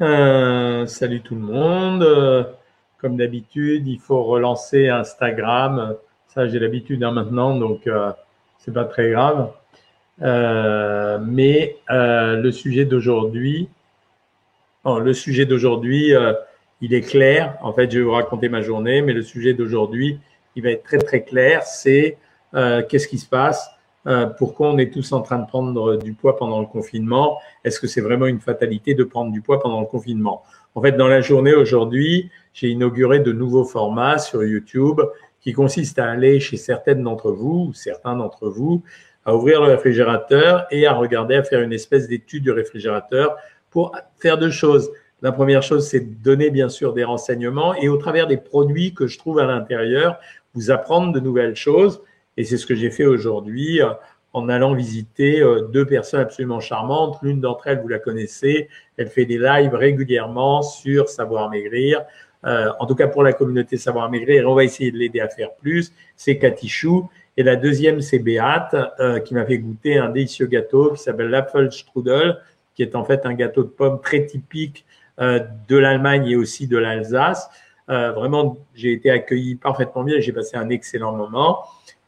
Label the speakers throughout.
Speaker 1: Euh, salut tout le monde. Euh, comme d'habitude, il faut relancer Instagram. Ça, j'ai l'habitude hein, maintenant, donc euh, c'est pas très grave. Euh, mais le sujet d'aujourd'hui, oh, le sujet d'aujourd'hui, il est clair. En fait, je vais vous raconter ma journée, mais le sujet d'aujourd'hui, il va être très très clair. C'est qu'est-ce qui se passe? Euh, pourquoi on est tous en train de prendre du poids pendant le confinement? Est-ce que c'est vraiment une fatalité de prendre du poids pendant le confinement? En fait, dans la journée aujourd'hui, j'ai inauguré de nouveaux formats sur YouTube qui consistent à aller chez certaines d'entre vous ou certains d'entre vous à ouvrir le réfrigérateur et à regarder, à faire une espèce d'étude du réfrigérateur pour faire deux choses. La première chose, c'est de donner bien sûr des renseignements et au travers des produits que je trouve à l'intérieur, vous apprendre de nouvelles choses et c'est ce que j'ai fait aujourd'hui euh, en allant visiter euh, deux personnes absolument charmantes. L'une d'entre elles, vous la connaissez, elle fait des lives régulièrement sur Savoir Maigrir. Euh, en tout cas pour la communauté Savoir Maigrir, on va essayer de l'aider à faire plus. C'est Cathy Chou. Et la deuxième, c'est Béate, qui m'a fait goûter un délicieux gâteau qui s'appelle l'Apfelstrudel, qui est en fait un gâteau de pommes très typique de l'Allemagne et aussi de l'Alsace. vraiment, j'ai été accueilli parfaitement bien. J'ai passé un excellent moment.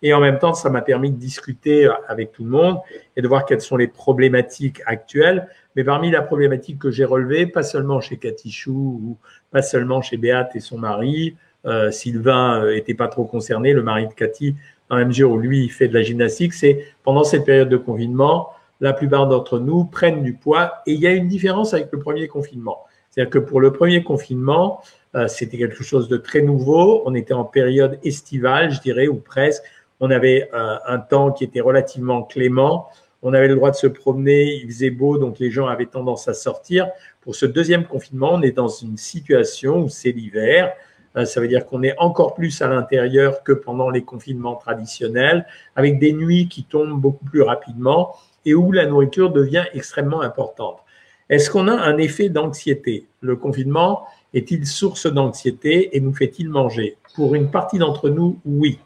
Speaker 1: Et en même temps, ça m'a permis de discuter avec tout le monde et de voir quelles sont les problématiques actuelles. Mais parmi la problématique que j'ai relevée, pas seulement chez Cathy Chou ou pas seulement chez Béate et son mari, euh, Sylvain euh, était pas trop concerné, le mari de Cathy, dans la mesure où lui, il fait de la gymnastique, c'est pendant cette période de confinement, la plupart d'entre nous prennent du poids et il y a une différence avec le premier confinement. C'est-à-dire que pour le premier confinement, euh, c'était quelque chose de très nouveau. On était en période estivale, je dirais, ou presque on avait un temps qui était relativement clément. On avait le droit de se promener, il faisait beau, donc les gens avaient tendance à sortir. Pour ce deuxième confinement, on est dans une situation où c'est l'hiver. Euh, ça veut dire qu'on est encore plus à l'intérieur que pendant les confinements traditionnels, avec des nuits qui tombent beaucoup plus rapidement et où la nourriture devient extrêmement importante. Est-ce qu'on a un effet d'anxiété? Le confinement est-il source d'anxiété et nous fait-il manger? Pour une partie d'entre nous, oui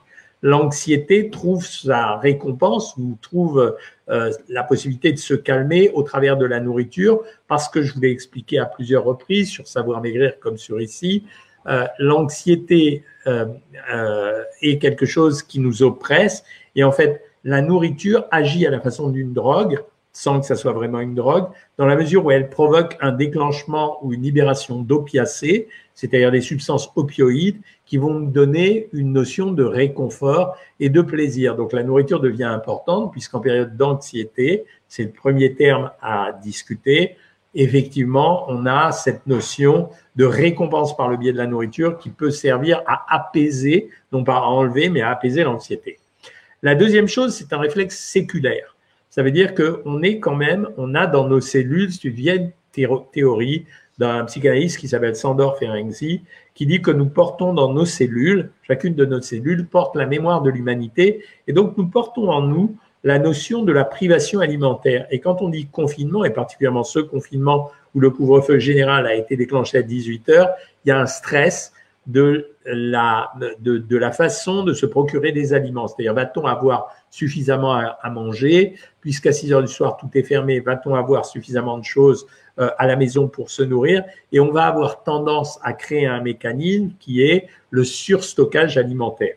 Speaker 1: l'anxiété trouve sa récompense ou trouve euh, la possibilité de se calmer au travers de la nourriture, parce que je vous l'ai expliqué à plusieurs reprises sur Savoir Maigrir comme sur ici, euh, l'anxiété euh, est quelque chose qui nous oppresse. Et en fait la nourriture agit à la façon d'une drogue sans que ça soit vraiment une drogue, dans la mesure où elle provoque un déclenchement ou une libération d'opiacés, c'est-à-dire des substances opioïdes qui vont nous donner une notion de réconfort et de plaisir. Donc la nourriture devient importante puisqu'en période d'anxiété, c'est le premier terme à discuter, effectivement, on a cette notion de récompense par le biais de la nourriture qui peut servir à apaiser, non pas à enlever, mais à apaiser l'anxiété. La deuxième chose, c'est un réflexe séculaire. Ça veut dire qu'on est quand même, on a dans nos cellules, une vieille théorie d'un psychanalyste qui s'appelle Sandor Ferenczi, qui dit que nous portons dans nos cellules, chacune de nos cellules porte la mémoire de l'humanité, et donc nous portons en nous la notion de la privation alimentaire. Et quand on dit confinement, et particulièrement ce confinement où le couvre-feu général a été déclenché à 18 heures, il y a un stress de la, de, de la façon de se procurer des aliments. C'est-à-dire, va-t-on avoir suffisamment à, manger Puisqu'à 6 heures du soir, tout est fermé, va-t-on avoir suffisamment de choses euh, à la maison pour se nourrir? Et on va avoir tendance à créer un mécanisme qui est le surstockage alimentaire.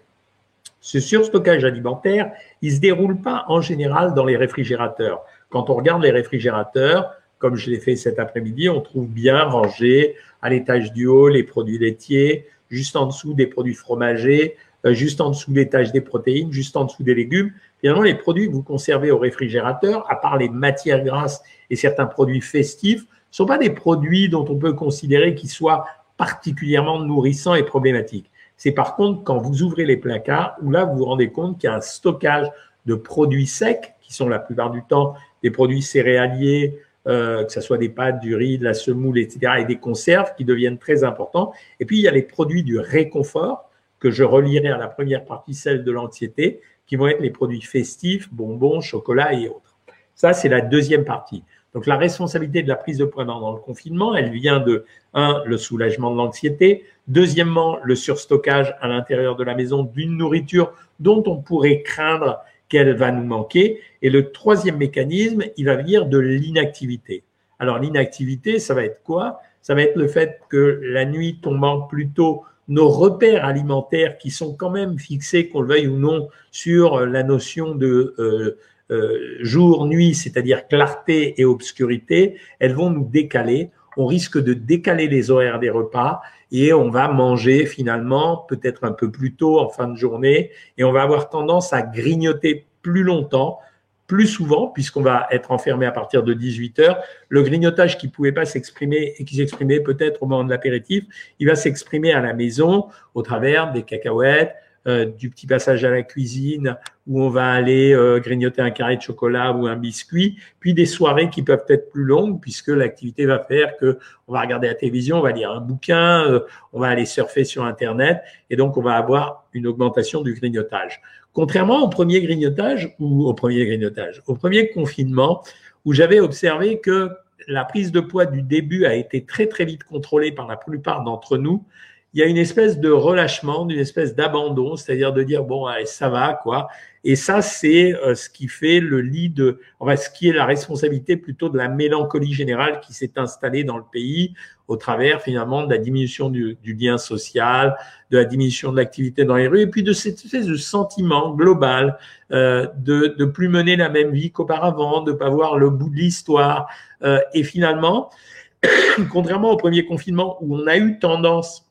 Speaker 1: Ce surstockage alimentaire, il se déroule pas en général dans les réfrigérateurs. Quand on regarde les réfrigérateurs, comme je l'ai fait cet après-midi, on trouve bien rangé à l'étage du haut les produits laitiers, juste en dessous des produits fromagers, euh, juste en dessous l'étage des protéines, juste en dessous des légumes. Finalement, les produits que vous conservez au réfrigérateur, à part les matières grasses et certains produits festifs, ne sont pas des produits dont on peut considérer qu'ils soient particulièrement nourrissants et problématiques. C'est par contre quand vous ouvrez les placards où là, vous vous rendez compte qu'il y a un stockage de produits secs, qui sont la plupart du temps des produits céréaliers, euh, que ce soit des pâtes, du riz, de la semoule, etc., et des conserves qui deviennent très importants. Et puis, il y a les produits du réconfort, que je relierai à la première partie, celle de l'anxiété, qui vont être les produits festifs, bonbons, chocolat et autres. Ça, c'est la deuxième partie. Donc, la responsabilité de la prise de poids dans le confinement, elle vient de, un, le soulagement de l'anxiété, deuxièmement, le surstockage à l'intérieur de la maison d'une nourriture dont on pourrait craindre qu'elle va nous manquer. Et le troisième mécanisme, il va venir de l'inactivité. Alors l'inactivité, ça va être quoi? Ça va être le fait que la nuit tombant plus tôt, nos repères alimentaires qui sont quand même fixés, qu'on le veuille ou non, sur la notion de euh, euh, jour-nuit, c'est-à-dire clarté et obscurité, elles vont nous décaler. On risque de décaler les horaires des repas et on va manger finalement peut-être un peu plus tôt en fin de journée et on va avoir tendance à grignoter plus longtemps plus souvent, puisqu'on va être enfermé à partir de 18 heures. Le grignotage qui pouvait pas s'exprimer et qui s'exprimait peut-être au moment de l'apéritif, il va s'exprimer à la maison au travers des cacahuètes, euh, du petit passage à la cuisine où on va aller euh, grignoter un carré de chocolat ou un biscuit, puis des soirées qui peuvent être plus longues puisque l'activité va faire que on va regarder la télévision, on va lire un bouquin, euh, on va aller surfer sur internet et donc on va avoir une augmentation du grignotage. Contrairement au premier grignotage ou au premier grignotage, au premier confinement où j'avais observé que la prise de poids du début a été très très vite contrôlée par la plupart d'entre nous il y a une espèce de relâchement, d'une espèce d'abandon, c'est-à-dire de dire bon, allez, ça va quoi. Et ça, c'est euh, ce qui fait le lit de, enfin, ce qui est la responsabilité plutôt de la mélancolie générale qui s'est installée dans le pays au travers finalement de la diminution du, du lien social, de la diminution de l'activité dans les rues, et puis de cette espèce de sentiment global euh, de de plus mener la même vie qu'auparavant, de pas voir le bout de l'histoire. Euh, et finalement, contrairement au premier confinement où on a eu tendance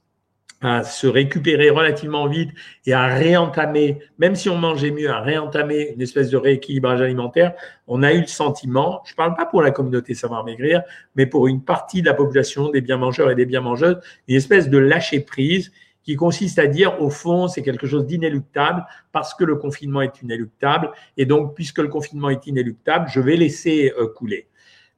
Speaker 1: à se récupérer relativement vite et à réentamer, même si on mangeait mieux, à réentamer une espèce de rééquilibrage alimentaire, on a eu le sentiment, je ne parle pas pour la communauté savoir maigrir, mais pour une partie de la population des bien mangeurs et des bien mangeuses, une espèce de lâcher prise qui consiste à dire, au fond, c'est quelque chose d'inéluctable parce que le confinement est inéluctable. Et donc, puisque le confinement est inéluctable, je vais laisser euh, couler.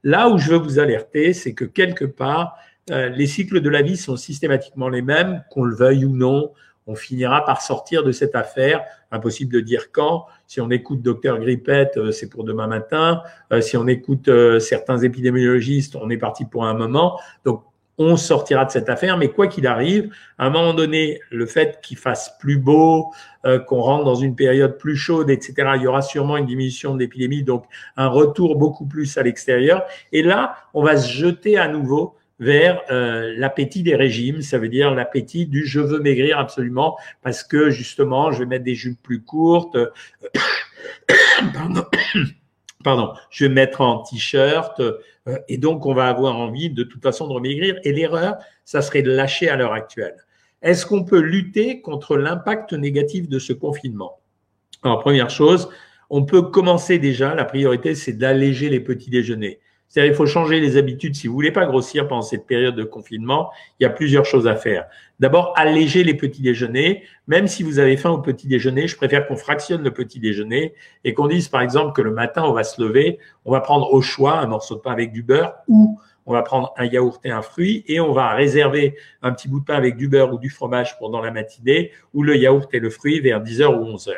Speaker 1: Là où je veux vous alerter, c'est que quelque part, euh, les cycles de la vie sont systématiquement les mêmes, qu'on le veuille ou non. On finira par sortir de cette affaire. Impossible de dire quand. Si on écoute Docteur Grippette, euh, c'est pour demain matin. Euh, si on écoute certains épidémiologistes, on est parti pour un moment. Donc, on sortira de cette affaire. Mais quoi qu'il arrive, à un moment donné, le fait qu'il fasse plus beau, qu'on rentre dans une période plus chaude, etc., il y aura sûrement une diminution de l'épidémie, donc un retour beaucoup plus à l'extérieur. Et là, on va se jeter à nouveau vers euh, l'appétit des régimes, ça veut dire l'appétit du je veux maigrir absolument parce que justement je vais mettre des jupes plus courtes, pardon, je vais mettre en t-shirt euh, et donc on va avoir envie de toute façon de remaigrir. Et l'erreur, ça serait de lâcher à l'heure actuelle. Est-ce qu'on peut lutter contre l'impact négatif de ce confinement? Alors première chose, on peut commencer déjà, la priorité c'est d'alléger les petits déjeuners. C'est-à-dire, il faut changer les habitudes. Si vous voulez pas grossir pendant cette période de confinement, il y a plusieurs choses à faire. D'abord, alléger les petits déjeuners. Même si vous avez faim au petit déjeuner, je préfère qu'on fractionne le petit déjeuner et qu'on dise, par exemple, que le matin, on va se lever, on va prendre au choix un morceau de pain avec du beurre ou on va prendre un yaourt et un fruit et on va réserver un petit bout de pain avec du beurre ou du fromage pendant la matinée ou le yaourt et le fruit vers 10h ou 11h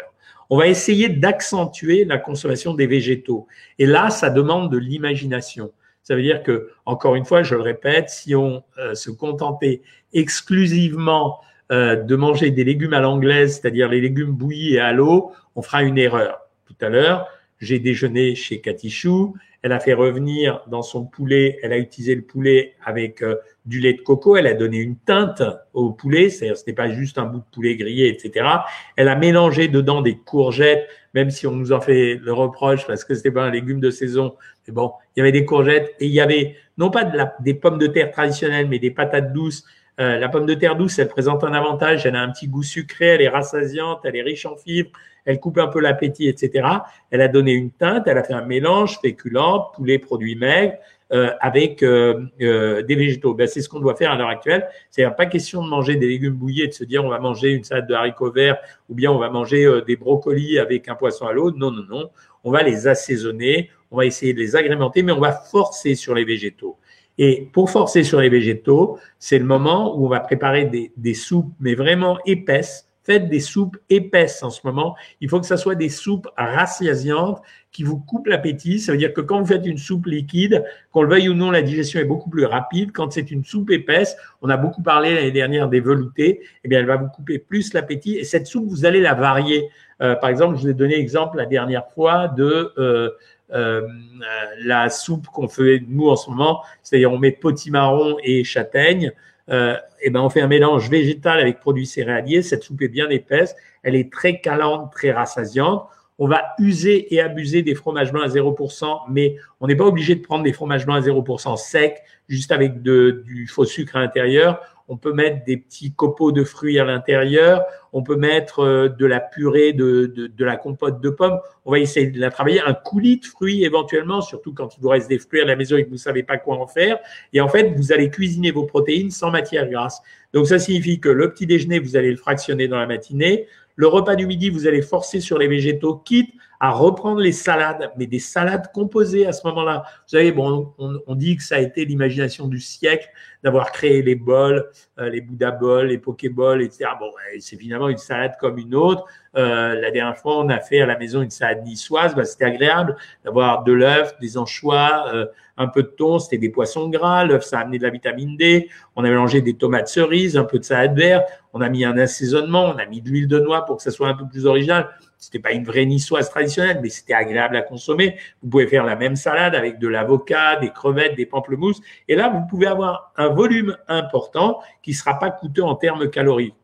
Speaker 1: on va essayer d'accentuer la consommation des végétaux. Et là, ça demande de l'imagination. Ça veut dire que, encore une fois, je le répète, si on euh, se contentait exclusivement euh, de manger des légumes à l'anglaise, c'est-à-dire les légumes bouillis et à l'eau, on fera une erreur. Tout à l'heure, j'ai déjeuné chez Chou. Elle a fait revenir dans son poulet, elle a utilisé le poulet avec euh, du lait de coco, elle a donné une teinte au poulet, c'est-à-dire ce n'est pas juste un bout de poulet grillé, etc. Elle a mélangé dedans des courgettes, même si on nous en fait le reproche parce que c'était pas un légume de saison. Mais bon, il y avait des courgettes et il y avait non pas des pommes de terre traditionnelles, mais des patates douces. Euh, la pomme de terre douce, elle présente un avantage, elle a un petit goût sucré, elle est rassasiante, elle est riche en fibres, elle coupe un peu l'appétit, etc. Elle a donné une teinte, elle a fait un mélange féculent, poulet, produits maigres, euh, avec euh, des végétaux. Ben, c'est ce qu'on doit faire à l'heure actuelle. C'est pas question de manger des légumes bouillis et de se dire on va manger une salade de haricots verts ou bien on va manger des brocolis avec un poisson à l'eau. Non, non, non. On va les assaisonner, on va essayer de les agrémenter, mais on va forcer sur les végétaux. Et pour forcer sur les végétaux, c'est le moment où on va préparer des, des soupes, mais vraiment épaisses, Faites des soupes épaisses en ce moment. Il faut que ça soit des soupes rassasiantes qui vous coupent l'appétit. Ça veut dire que quand vous faites une soupe liquide, qu'on le veuille ou non, la digestion est beaucoup plus rapide. Quand c'est une soupe épaisse, on a beaucoup parlé l'année dernière des veloutés, eh bien, elle va vous couper plus l'appétit. Et cette soupe, vous allez la varier. Euh, par exemple, je vous ai donné l'exemple la dernière fois de euh, la soupe qu'on fait nous en ce moment, c'est-à-dire on met potimarron et châtaigne. Euh, et ben on fait un mélange végétal avec produits céréaliers. Cette soupe est bien épaisse, elle est très calante, très rassasiante. On va user et abuser des fromages blancs à 0%, mais on n'est pas obligé de prendre des fromages blancs à 0% secs, juste avec du faux sucre à l'intérieur on peut mettre des petits copeaux de fruits à l'intérieur, on peut mettre euh, de la purée, de, de, la compote de pommes. On va essayer de la travailler, un coulis de fruits éventuellement, surtout quand il vous reste des fruits à la maison et que vous ne savez pas quoi en faire. Et en fait, vous allez cuisiner vos protéines sans matière grasse. Donc ça signifie que le petit déjeuner, vous allez le fractionner dans la matinée. Le repas du midi, vous allez forcer sur les végétaux, quitte à reprendre les salades, mais des salades composées à ce moment-là. Vous savez, bon, on, dit que ça a été l'imagination du siècle d'avoir créé les bols, euh, les Bouddha bols, les Pokéballs, etc. Bon, c'est finalement une salade comme une autre. Euh, la dernière fois, on a fait à la maison une salade niçoise. Bah, c'était agréable d'avoir de l'œuf, des anchois, euh, un peu de thon. C'était des poissons gras. L'œuf, ça a amené de la vitamine D. On a mélangé des tomates cerises, un peu de salade verte. On a mis un assaisonnement. On a mis de l'huile de noix pour que ça soit un peu plus original. C'était pas une vraie niçoise traditionnelle, mais c'était agréable à consommer. Vous pouvez faire la même salade avec de l'avocat, des crevettes, des pamplemousses. Et là, vous pouvez avoir un volume important qui sera pas coûteux en termes caloriques.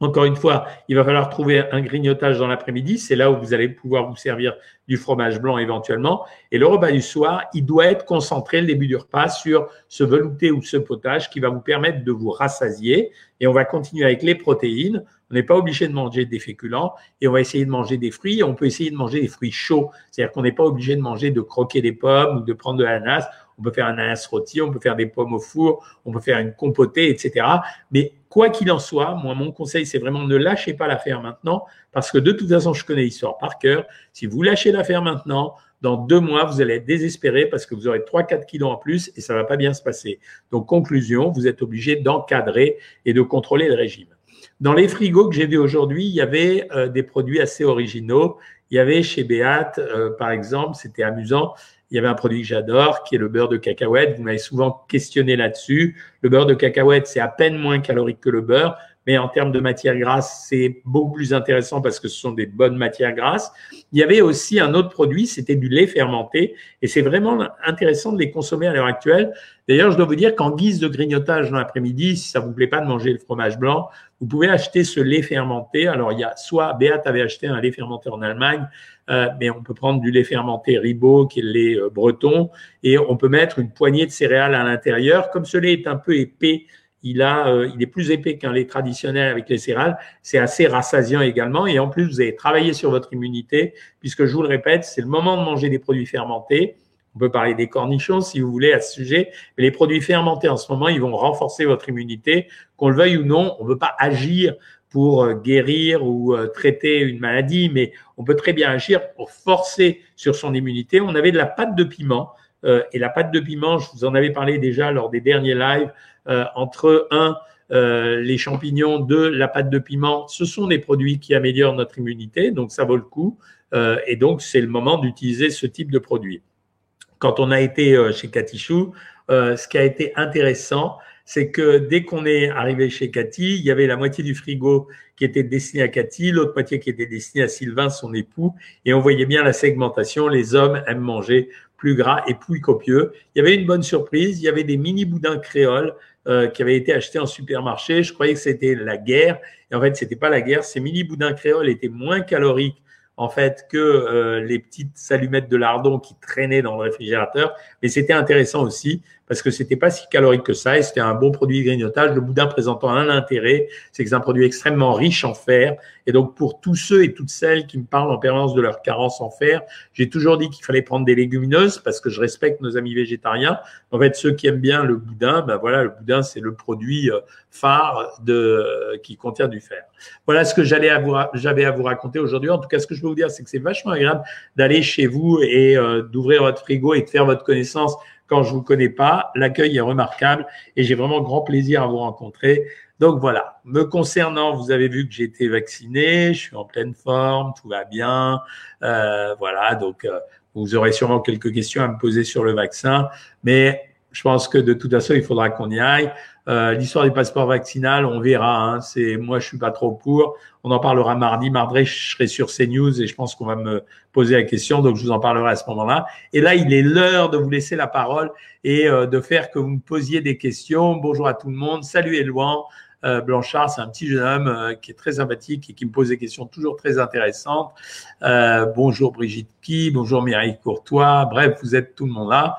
Speaker 1: Encore une fois, il va falloir trouver un grignotage dans l'après-midi. C'est là où vous allez pouvoir vous servir du fromage blanc éventuellement. Et le repas du soir, il doit être concentré, le début du repas, sur ce velouté ou ce potage qui va vous permettre de vous rassasier. Et on va continuer avec les protéines. On n'est pas obligé de manger des féculents et on va essayer de manger des fruits. On peut essayer de manger des fruits chauds. C'est-à-dire qu'on n'est pas obligé de manger, de croquer des pommes ou de prendre de l'ananas on peut faire un ananas rôti, on peut faire des pommes au four, on peut faire une compotée, etc. Mais quoi qu'il en soit, moi, mon conseil, c'est vraiment ne lâchez pas l'affaire maintenant, parce que de toute façon, je connais l'histoire par cœur. Si vous lâchez l'affaire maintenant, dans deux mois, vous allez être désespéré parce que vous aurez 3-4 kilos en plus et ça va pas bien se passer. Donc, conclusion, vous êtes obligé d'encadrer et de contrôler le régime. Dans les frigos que j'ai vus aujourd'hui, il y avait euh, des produits assez originaux. Il y avait chez Béat, euh, par exemple, c'était amusant, il y avait un produit que j'adore, qui est le beurre de cacahuète. Vous m'avez souvent questionné là-dessus. Le beurre de cacahuète, c'est à peine moins calorique que le beurre, mais en termes de matière grasse, c'est beaucoup plus intéressant parce que ce sont des bonnes matières grasses. Il y avait aussi un autre produit, c'était du lait fermenté, et c'est vraiment intéressant de les consommer à l'heure actuelle. D'ailleurs, je dois vous dire qu'en guise de grignotage dans l'après-midi, si ça vous plaît pas de manger le fromage blanc, vous pouvez acheter ce lait fermenté. Alors, il y a soit Béat avait acheté un lait fermenté en Allemagne, euh, mais on peut prendre du lait fermenté Ribot, qui est le lait euh, breton, et on peut mettre une poignée de céréales à l'intérieur. Comme ce lait est un peu épais, il, a, euh, il est plus épais qu'un lait traditionnel avec les céréales. C'est assez rassasiant également. Et en plus, vous avez travaillé sur votre immunité, puisque je vous le répète, c'est le moment de manger des produits fermentés. On peut parler des cornichons si vous voulez à ce sujet, mais les produits fermentés en ce moment, ils vont renforcer votre immunité. Qu'on le veuille ou non, on ne veut pas agir pour euh, guérir ou euh, traiter une maladie, mais on peut très bien agir pour forcer sur son immunité. On avait de la pâte de piment. et la pâte de piment, je vous en avais parlé déjà lors des derniers lives, euh, entre un, euh, les champignons, deux, la pâte de piment, ce sont des produits qui améliorent notre immunité, donc ça vaut le coup. Euh, et donc, c'est le moment d'utiliser ce type de produit. Quand on a été chez Katichou, ce qui a été intéressant, c'est que dès qu'on est arrivé chez Cathy, il y avait la moitié du frigo qui était destiné à Cathy, l'autre moitié qui était destinée à Sylvain, son époux, et on voyait bien la segmentation. Les hommes aiment manger plus gras et plus copieux. Il y avait une bonne surprise, il y avait des mini boudins créoles euh, qui avait été acheté en supermarché. Je croyais que c'était la guerre. Et en fait, c'était pas la guerre. Ces mini boudins créoles étaient moins caloriques en fait que euh, les petites allumettes de lardon qui traînaient dans le réfrigérateur. Mais c'était intéressant aussi parce que c'était pas si calorique que ça et c'était un bon produit de grignotage. Le boudin présentant un intérêt, c'est que c'est un produit extrêmement riche en fer. Et donc, pour tous ceux et toutes celles qui me parlent en permanence de leur carence en fer, j'ai toujours dit qu'il fallait prendre des légumineuses parce que je respecte nos amis végétariens. En fait, ceux qui aiment bien le boudin, ben voilà, le boudin, c'est le produit euh, phare de, qui contient du fer. Voilà ce que j'allais j'avais à vous raconter aujourd'hui. En tout cas, ce que je peux vous dire, c'est que c'est vachement agréable d'aller chez vous et euh, d'ouvrir votre frigo et de faire votre connaissance quand je vous connais pas. L'accueil est remarquable et j'ai vraiment grand plaisir à vous rencontrer. Donc voilà, me concernant, vous avez vu que j'ai été vacciné, je suis en pleine forme, tout va bien. Euh, voilà, donc euh, vous aurez sûrement quelques questions à me poser sur le vaccin, mais je pense que de toute façon, il faudra qu'on y aille. Euh, l'histoire du passeport vaccinal, on verra. Hein, c'est moi, je suis pas trop pour. On en parlera mardi. Mardi, je serai sur CNews et je pense qu'on va me poser la question, donc je vous en parlerai à ce moment-là. Et là, il est l'heure de vous laisser la parole et euh, de faire que vous me posiez des questions. Bonjour à tout le monde. Salut Elouan. Euh, Blanchard, c'est un petit jeune homme euh, qui est très sympathique et qui me pose des questions toujours très intéressantes. Euh, bonjour Brigitte Qui, bonjour Mireille Courtois. Bref, vous êtes tout le monde là.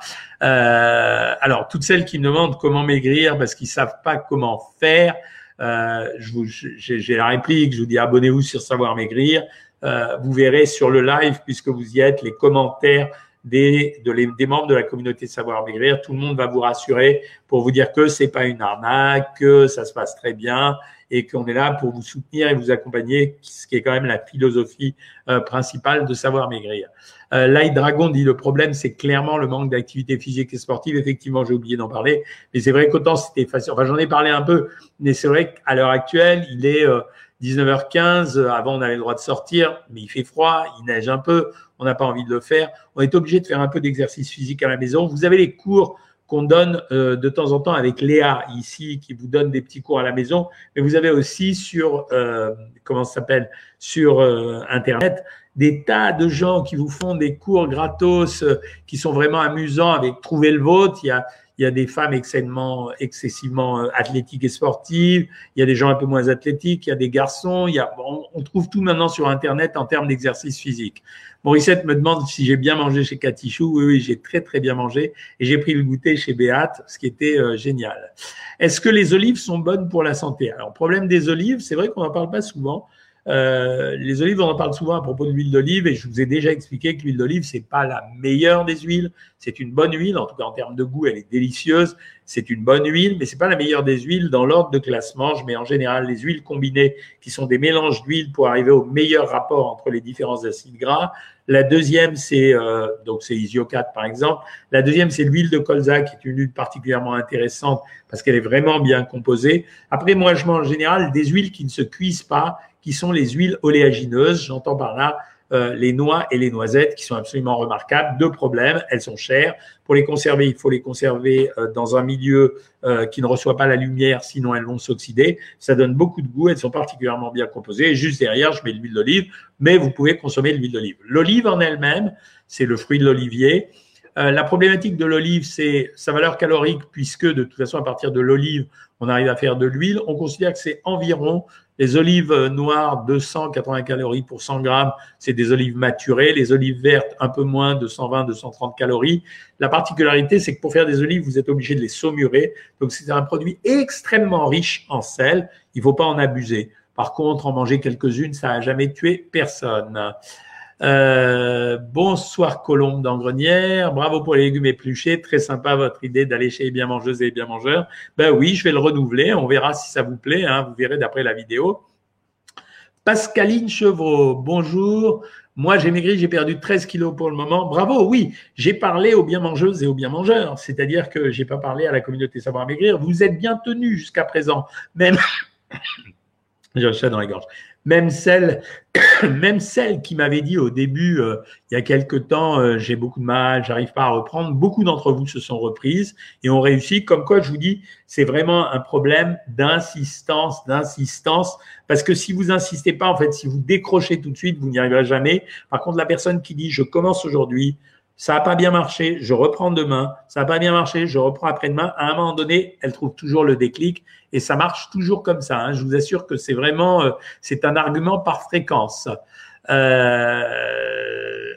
Speaker 1: alors, toutes celles qui me demandent comment maigrir parce qu'ils savent pas comment faire, j'ai la réplique, je vous dis abonnez-vous sur Savoir Maigrir. vous verrez sur le live, puisque vous y êtes, les commentaires des, des membres de la communauté Savoir Maigrir. Tout le monde va vous rassurer pour vous dire que c'est pas une arnaque, que ça se passe très bien et qu'on est là pour vous soutenir et vous accompagner, ce qui est quand même la philosophie euh, principale de Savoir Maigrir. Euh, Light Dragon dit le problème, c'est clairement le manque d'activité physique et sportive. Effectivement, j'ai oublié d'en parler, mais c'est vrai qu'autant c'était facile. Enfin, j'en ai parlé un peu, mais c'est vrai qu'à l'heure actuelle, il est euh, 19h15, euh, avant on avait le droit de sortir, mais il fait froid, il neige un peu, on n'a pas envie de le faire. On est obligé de faire un peu d'exercice physique à la maison. Vous avez les cours qu'on donne euh, de temps en temps avec Léa ici, qui vous donne des petits cours à la maison, mais vous avez aussi sur, euh, comment ça s'appelle, sur Internet, des tas de gens qui vous font des cours gratos, qui sont vraiment amusants avec Trouver le vôtre. Il y a des femmes excessivement, euh, athlétiques et sportives, il y a des gens un peu moins athlétiques, il y a des garçons, il y a, on, trouve tout maintenant sur Internet en termes d'exercice physique. Morissette me demande si j'ai bien mangé chez Catichou. Oui, oui, j'ai très très bien mangé et j'ai pris le goûter chez Béate, ce qui était euh, génial. Est-ce que les olives sont bonnes pour la santé? Alors, problème des olives, c'est vrai qu'on n'en parle pas souvent. Euh, les olives, on en parle souvent à propos de l'huile d'olive et je vous ai déjà expliqué que l'huile d'olive, c'est pas la meilleure des huiles. C'est une bonne huile, en tout cas en termes de goût, elle est délicieuse. C'est une bonne huile, mais c'est pas la meilleure des huiles dans l'ordre de classement. Je mets en général les huiles combinées qui sont des mélanges d'huiles pour arriver au meilleur rapport entre les différents acides gras. La deuxième, c'est euh, donc c'est Isiocat par exemple. La deuxième, c'est l'huile de colza qui est une huile particulièrement intéressante parce qu'elle est vraiment bien composée. Après, moi, je mange en général des huiles qui ne se cuisent pas qui sont les huiles oléagineuses. J'entends par là euh, les noix et les noisettes qui sont absolument remarquables. Deux problèmes, elles sont chères. Pour les conserver, il faut les conserver euh, dans un milieu euh, qui ne reçoit pas la lumière, sinon elles vont s'oxyder. Ça donne beaucoup de goût, elles sont particulièrement bien composées. Juste derrière, je mets l'huile d'olive, mais vous pouvez consommer l'huile d'olive. L'olive en elle-même, c'est le fruit de l'olivier. la problématique de l'olive, c'est sa valeur calorique, puisque de toute façon, à partir de l'olive, on arrive à faire de l'huile. On considère que c'est environ les olives noires, 280 calories pour 100 grammes, c'est des olives maturées. Les olives vertes, un peu moins, 220, 230 calories. La particularité, c'est que pour faire des olives, vous êtes obligé de les saumurer. Donc, c'est un produit extrêmement riche en sel. Il ne faut pas en abuser. Par contre, en manger quelques-unes, ça n'a jamais tué personne. Euh, bonsoir Colombe d'Angrenière, bravo pour les légumes épluchés, très sympa votre idée d'aller chez les bien mangeuses et les bien mangeurs. Ben oui, je vais le renouveler, on verra si ça vous plaît, hein, vous verrez d'après la vidéo. Pascaline Chevreau, bonjour. Moi, j'ai maigri, j'ai perdu 13 kilos pour le moment. Bravo, oui, j'ai parlé aux bien mangeuses et aux bien mangeurs. C'est-à-dire que j'ai pas parlé à la communauté savoir maigrir. Vous êtes bien tenus jusqu'à présent. Même, j'ai un chat dans la gorge même celle, même celle qui m'avait dit au début, euh, il y a quelque temps, euh, j'ai beaucoup de mal, j'arrive pas à reprendre. Beaucoup d'entre vous se sont reprises et ont réussi. Comme quoi, je vous dis, c'est vraiment un problème d'insistance, d'insistance. Parce que si vous insistez pas, en fait, si vous décrochez tout de suite, vous n'y arriverez jamais. Par contre, la personne qui dit, je commence aujourd'hui, ça n'a pas bien marché, je reprends demain, ça n'a pas bien marché, je reprends après-demain. À un moment donné, elle trouve toujours le déclic et ça marche toujours comme ça. Hein. Je vous assure que c'est vraiment, euh, c'est un argument par fréquence. Euh,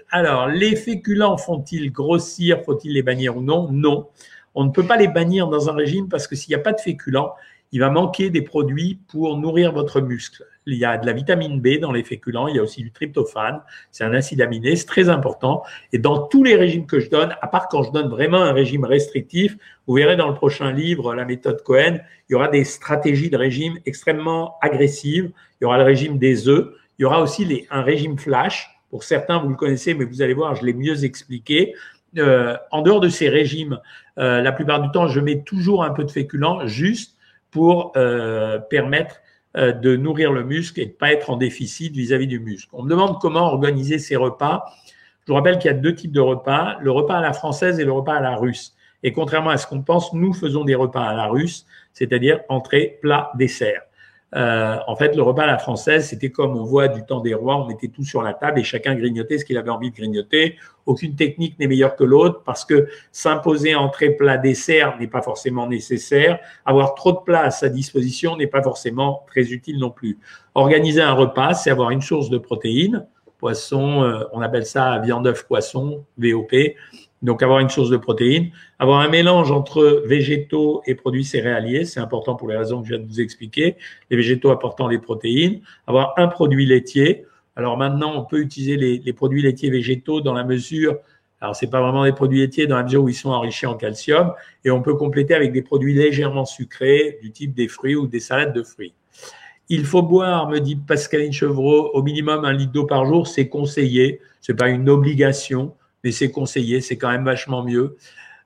Speaker 1: alors, les féculents font-ils grossir? Faut-il les bannir ou non? Non. On ne peut pas les bannir dans un régime parce que s'il n'y a pas de féculents, il va manquer des produits pour nourrir votre muscle il y a de la vitamine B dans les féculents, il y a aussi du tryptophane, c'est un acide aminé, c'est très important. Et dans tous les régimes que je donne, à part quand je donne vraiment un régime restrictif, vous verrez dans le prochain livre, la méthode Cohen, il y aura des stratégies de régime extrêmement agressives. Il y aura le régime des œufs, il y aura aussi un régime flash. Pour certains, vous le connaissez, mais vous allez voir, je l'ai mieux expliqué. Euh, en dehors de ces régimes, euh, la plupart du temps, je mets toujours un peu de féculents juste pour euh, permettre de nourrir le muscle et de pas être en déficit vis-à-vis du muscle. On me demande comment organiser ces repas. Je vous rappelle qu'il y a deux types de repas, le repas à la française et le repas à la russe. Et contrairement à ce qu'on pense, nous faisons des repas à la russe, c'est-à-dire entrée, plat, dessert. Euh, en fait, le repas à la française, c'était comme on voit du temps des rois, on mettait tout sur la table et chacun grignotait ce qu'il avait envie de grignoter. Aucune technique n'est meilleure que l'autre parce que s'imposer entrée, plat, dessert n'est pas forcément nécessaire. Avoir trop de plats à sa disposition n'est pas forcément très utile non plus. Organiser un repas, c'est avoir une source de protéines. Poisson, euh, on appelle ça viande, œuf, poisson, VOP. Donc avoir une source de protéines, avoir un mélange entre végétaux et produits céréaliers, c'est important pour les raisons que je viens de vous expliquer, les végétaux apportant des protéines, avoir un produit laitier. Alors maintenant, on peut utiliser les, produits laitiers végétaux dans la mesure, alors c'est pas vraiment des produits laitiers dans la mesure où ils sont enrichis en calcium, et on peut compléter avec des produits légèrement sucrés du type des fruits ou des salades de fruits. Il faut boire, me dit Pascaline Chevreau, au minimum un litre d'eau par jour, c'est conseillé, c'est pas une obligation mais c'est conseillé, c'est quand même vachement mieux.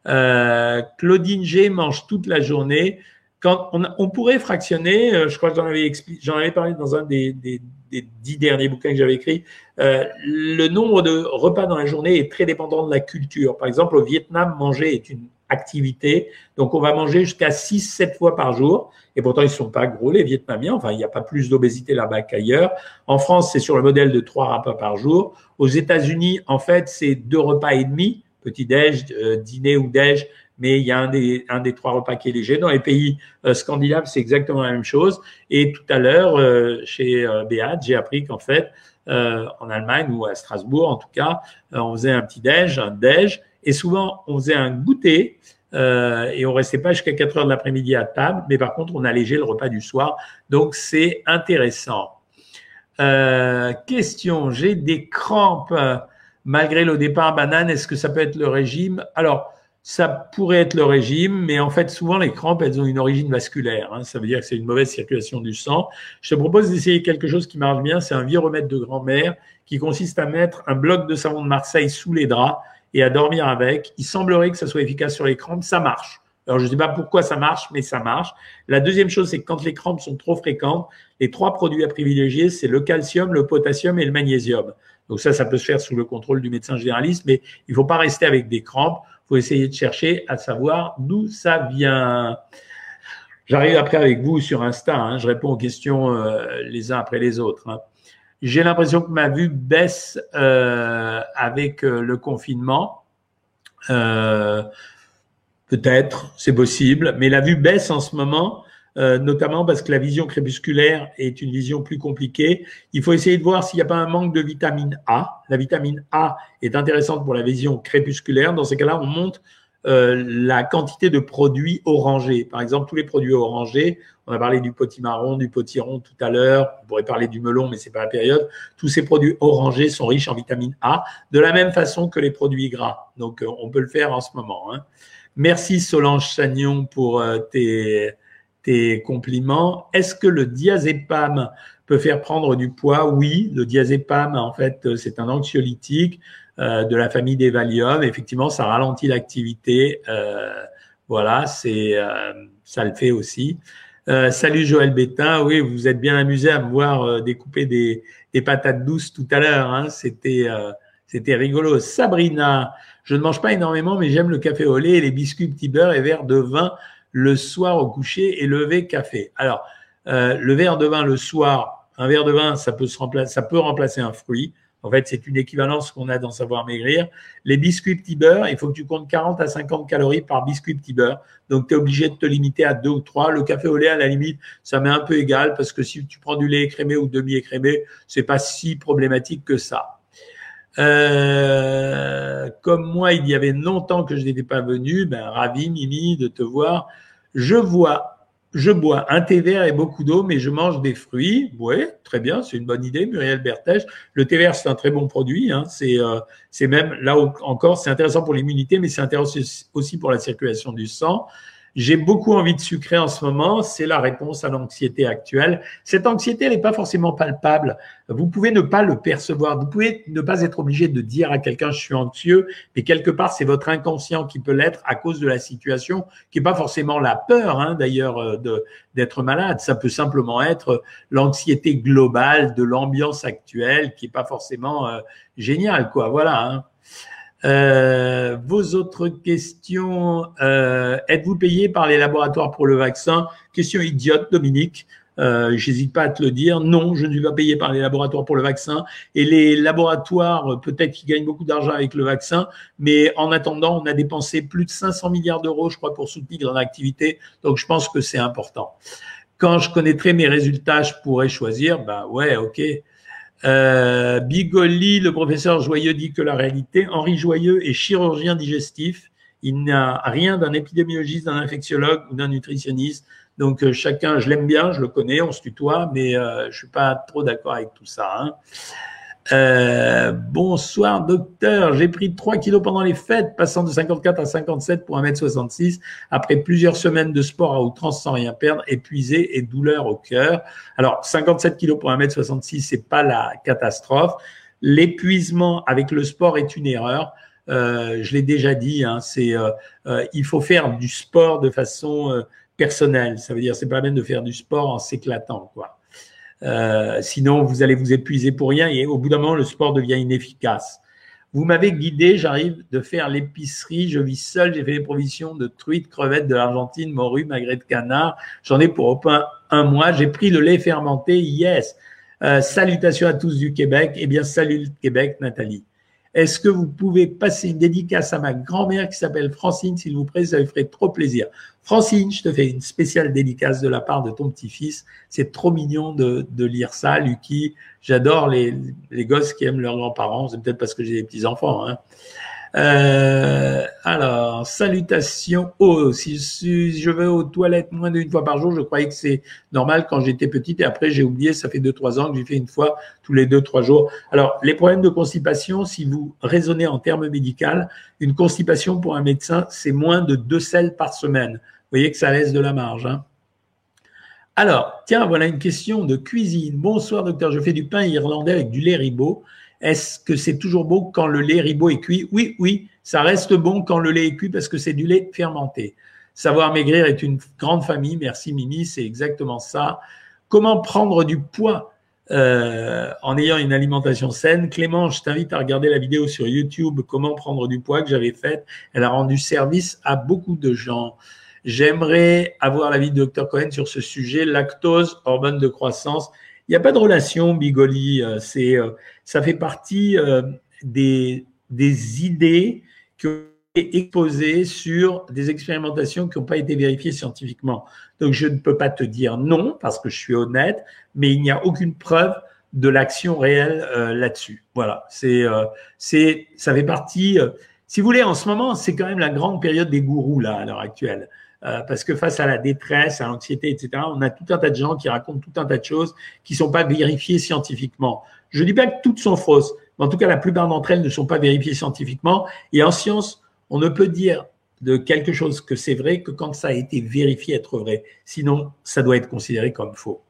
Speaker 1: Euh, Claudine G mange toute la journée. Quand on, pourrait fractionner, euh, je crois que j'en avais, j'en avais parlé dans un des, dix derniers bouquins que j'avais écrits, euh, le nombre de repas dans la journée est très dépendant de la culture. Par exemple, au Vietnam, manger est une activité. Donc, on va manger jusqu'à 6-7 fois par jour. Et pourtant, ils ne sont pas gros, les Vietnamiens. Enfin, il n'y a pas plus d'obésité là-bas qu'ailleurs. En France, c'est sur le modèle de trois repas par jour. Aux États-Unis, en fait, c'est deux repas et demi, petit-déj, euh, dîner ou déj, mais il y a un des, un des trois repas qui est léger. Dans les pays euh, scandinaves, c'est exactement la même chose. Et tout à l'heure, euh, chez euh, Beat, j'ai appris qu'en fait, en Allemagne ou à Strasbourg, en tout cas, on faisait un petit déj, un déj, et souvent, on faisait un goûter euh, et on restait pas jusqu'à 4 heures de l'après-midi à table, mais par contre, on allégeait le repas du soir. Donc, c'est intéressant. Euh, question, j'ai des crampes malgré le départ banane, est-ce que ça peut être le régime? Alors, ça pourrait être le régime, mais en fait, souvent, les crampes, elles ont une origine vasculaire. Hein. Ça veut dire que c'est une mauvaise circulation du sang. Je te propose d'essayer quelque chose qui marche bien. C'est un vieux remède de grand-mère qui consiste à mettre un bloc de savon de Marseille sous les draps et à dormir avec. Il semblerait que ça soit efficace sur les crampes, ça marche. Alors, je ne sais pas pourquoi ça marche, mais ça marche. La deuxième chose, c'est que quand les crampes sont trop fréquentes, les trois produits à privilégier, c'est le calcium, le potassium et le magnésium. Donc ça, ça peut se faire sous le contrôle du médecin généraliste, mais il ne faut pas rester avec des crampes. Il faut essayer de chercher à savoir d'où ça vient. J'arrive après avec vous sur Insta. Hein. je réponds aux questions euh, les uns après les autres. Hein. J'ai l'impression que ma vue baisse euh, avec euh, le confinement. Euh, Peut-être, c'est possible, mais la vue baisse en ce moment, notamment parce que la vision crépusculaire est une vision plus compliquée. Il faut essayer de voir s'il n'y a pas un manque de vitamine A. La vitamine A est intéressante pour la vision crépusculaire. Dans ces cas-là, on monte euh, la quantité de produits orangés. Par exemple, tous les produits orangés, on a parlé du potimarron, du potiron tout à l'heure, on pourrait parler du melon, mais c'est pas la période. Tous ces produits orangés sont riches en vitamine A, de la même façon que les produits gras. Donc, euh, on peut le faire en ce moment. Hein. Merci Solange Chagnon pour euh, tes, tes compliments. Est-ce que le diazépam peut faire prendre du poids? Oui, le diazépam, en fait, c'est un anxiolytique. Euh, de la famille des Valium. Effectivement, ça ralentit l'activité. Euh, voilà, c'est euh, ça le fait aussi. salut Joël Bétain. Oui, vous vous êtes bien amusé à me voir découper des, des, patates douces tout à l'heure. Hein. C'était c'était rigolo. Sabrina, je ne mange pas énormément, mais j'aime le café au lait les biscuits petit beurre et verre de vin le soir au coucher et lever café. Alors, le verre de vin le soir, un verre de vin, ça peut se remplacer, ça peut remplacer un fruit. En fait, c'est une équivalence qu'on a dans Savoir Maigrir. Les biscuits petit beurre, il faut que tu comptes 40 à 50 calories par biscuit petit beurre. Donc, tu es obligé de te limiter à deux ou trois. Le café au lait, à la limite, ça m'est un peu égal parce que si tu prends du lait écrémé ou demi-écrémé, c'est pas si problématique que ça. Euh, comme moi, il y avait longtemps que je n'étais pas venu, ben, ravi, Mimi, de te voir. Je vois je bois un thé vert et beaucoup d'eau, mais je mange des fruits. Oui, très bien, c'est une bonne idée, Muriel Berthège. Le thé vert, c'est un très bon produit. Hein. C'est, euh, même là encore, c'est intéressant pour l'immunité, mais c'est intéressant aussi pour la circulation du sang. J'ai beaucoup envie de sucrer en ce moment. C'est la réponse à l'anxiété actuelle. Cette anxiété, n'est pas forcément palpable. Vous pouvez ne pas le percevoir. Vous pouvez ne pas être obligé de dire à quelqu'un je suis anxieux, mais quelque part, c'est votre inconscient qui peut l'être à cause de la situation, qui n'est pas forcément la peur, hein, d'ailleurs, euh, d'être malade. Ça peut simplement être l'anxiété globale de l'ambiance actuelle qui n'est pas forcément euh, géniale, quoi. Voilà. Hein. Euh, vos autres questions, euh, êtes-vous payé par les laboratoires pour le vaccin? Question idiote, Dominique. Euh, J'hésite pas à te le dire. Non, je ne suis pas payé par les laboratoires pour le vaccin. Et les laboratoires, peut-être qu'ils gagnent beaucoup d'argent avec le vaccin, mais en attendant, on a dépensé plus de 500 milliards d'euros, je crois, pour soutenir leur activité. Donc, je pense que c'est important. Quand je connaîtrai mes résultats, je pourrai choisir. Bah ouais, ok. Euh, Bigoli, le professeur Joyeux dit que la réalité, Henri Joyeux est chirurgien digestif. Il n'a rien d'un épidémiologiste, d'un infectiologue ou d'un nutritionniste. Donc euh, chacun, je l'aime bien, je le connais, on se tutoie, mais euh, je suis pas trop d'accord avec tout ça. Hein. Euh, bonsoir docteur, j'ai pris 3 kilos pendant les fêtes, passant de 54 à 57 pour 1m66, après plusieurs semaines de sport à outrance sans rien perdre, épuisé et douleur au cœur. Alors 57 kilos pour 1m66, c'est pas la catastrophe. L'épuisement avec le sport est une erreur. Euh, je l'ai déjà dit, hein, c'est euh, euh il faut faire du sport de façon personnelle. Ça veut dire c'est pas même de faire du sport en s'éclatant, quoi. Euh, sinon, vous allez vous épuiser pour rien et au bout d'un moment, le sport devient inefficace. Vous m'avez guidé, j'arrive de faire l'épicerie, je vis seul, j'ai fait les provisions de truites, crevettes de l'Argentine, morue, magret de canard. J'en ai pour au pain un mois. J'ai pris le lait fermenté, yes. Euh, salutations à tous du Québec. Eh bien, salut le Québec, Nathalie. Est-ce que vous pouvez passer une dédicace à ma grand-mère qui s'appelle Francine, s'il vous plaît, ça lui ferait trop plaisir. Francine, je te fais une spéciale dédicace de la part de ton petit-fils. C'est trop mignon de, lire ça, Lucky. J'adore les, les gosses qui aiment leurs grands-parents. C'est peut-être parce que j'ai des petits-enfants. Hein. Euh, alors, salutations. Oh, si, je vais aux toilettes moins d'une fois par jour, je croyais que c'est normal quand j'étais petite et après j'ai oublié, ça fait deux, trois ans que j'ai fait une fois tous les deux, trois jours. Alors, les problèmes de constipation, si vous raisonnez en termes médicaux, une constipation pour un médecin, c'est moins de deux selles par semaine. Vous voyez que ça laisse de la marge. Hein. Alors, tiens, voilà une question de cuisine. Bonsoir, docteur. Je fais du pain irlandais avec du lait ribot. Est-ce que c'est toujours bon quand le lait ribot est cuit? Oui, oui, ça reste bon quand le lait est cuit parce que c'est du lait fermenté. Savoir maigrir est une grande famille. Merci Mimi, c'est exactement ça. Comment prendre du poids euh, en ayant une alimentation saine? Clément, je t'invite à regarder la vidéo sur YouTube Comment prendre du poids que j'avais faite. Elle a rendu service à beaucoup de gens. J'aimerais avoir l'avis de Dr Cohen sur ce sujet, lactose, hormone de croissance. Il n'y a pas de relation, Bigoli. Euh, c'est, euh, ça fait partie euh, des, des idées qui ont été exposées sur des expérimentations qui n'ont pas été vérifiées scientifiquement. Donc, je ne peux pas te dire non parce que je suis honnête, mais il n'y a aucune preuve de l'action réelle là-dessus. Voilà, c'est, c'est, ça fait partie. si vous voulez, en ce moment, c'est quand même la grande période des gourous là à l'heure actuelle. Euh, parce que face à la détresse, à l'anxiété, etc., on a tout un tas de gens qui racontent tout un tas de choses qui ne sont pas vérifiées scientifiquement. Je ne dis pas que toutes sont fausses, mais en tout cas, la plupart d'entre elles ne sont pas vérifiées scientifiquement. Et en science, on ne peut dire de quelque chose que c'est vrai que quand ça a été vérifié être vrai. Sinon, ça doit être considéré comme faux.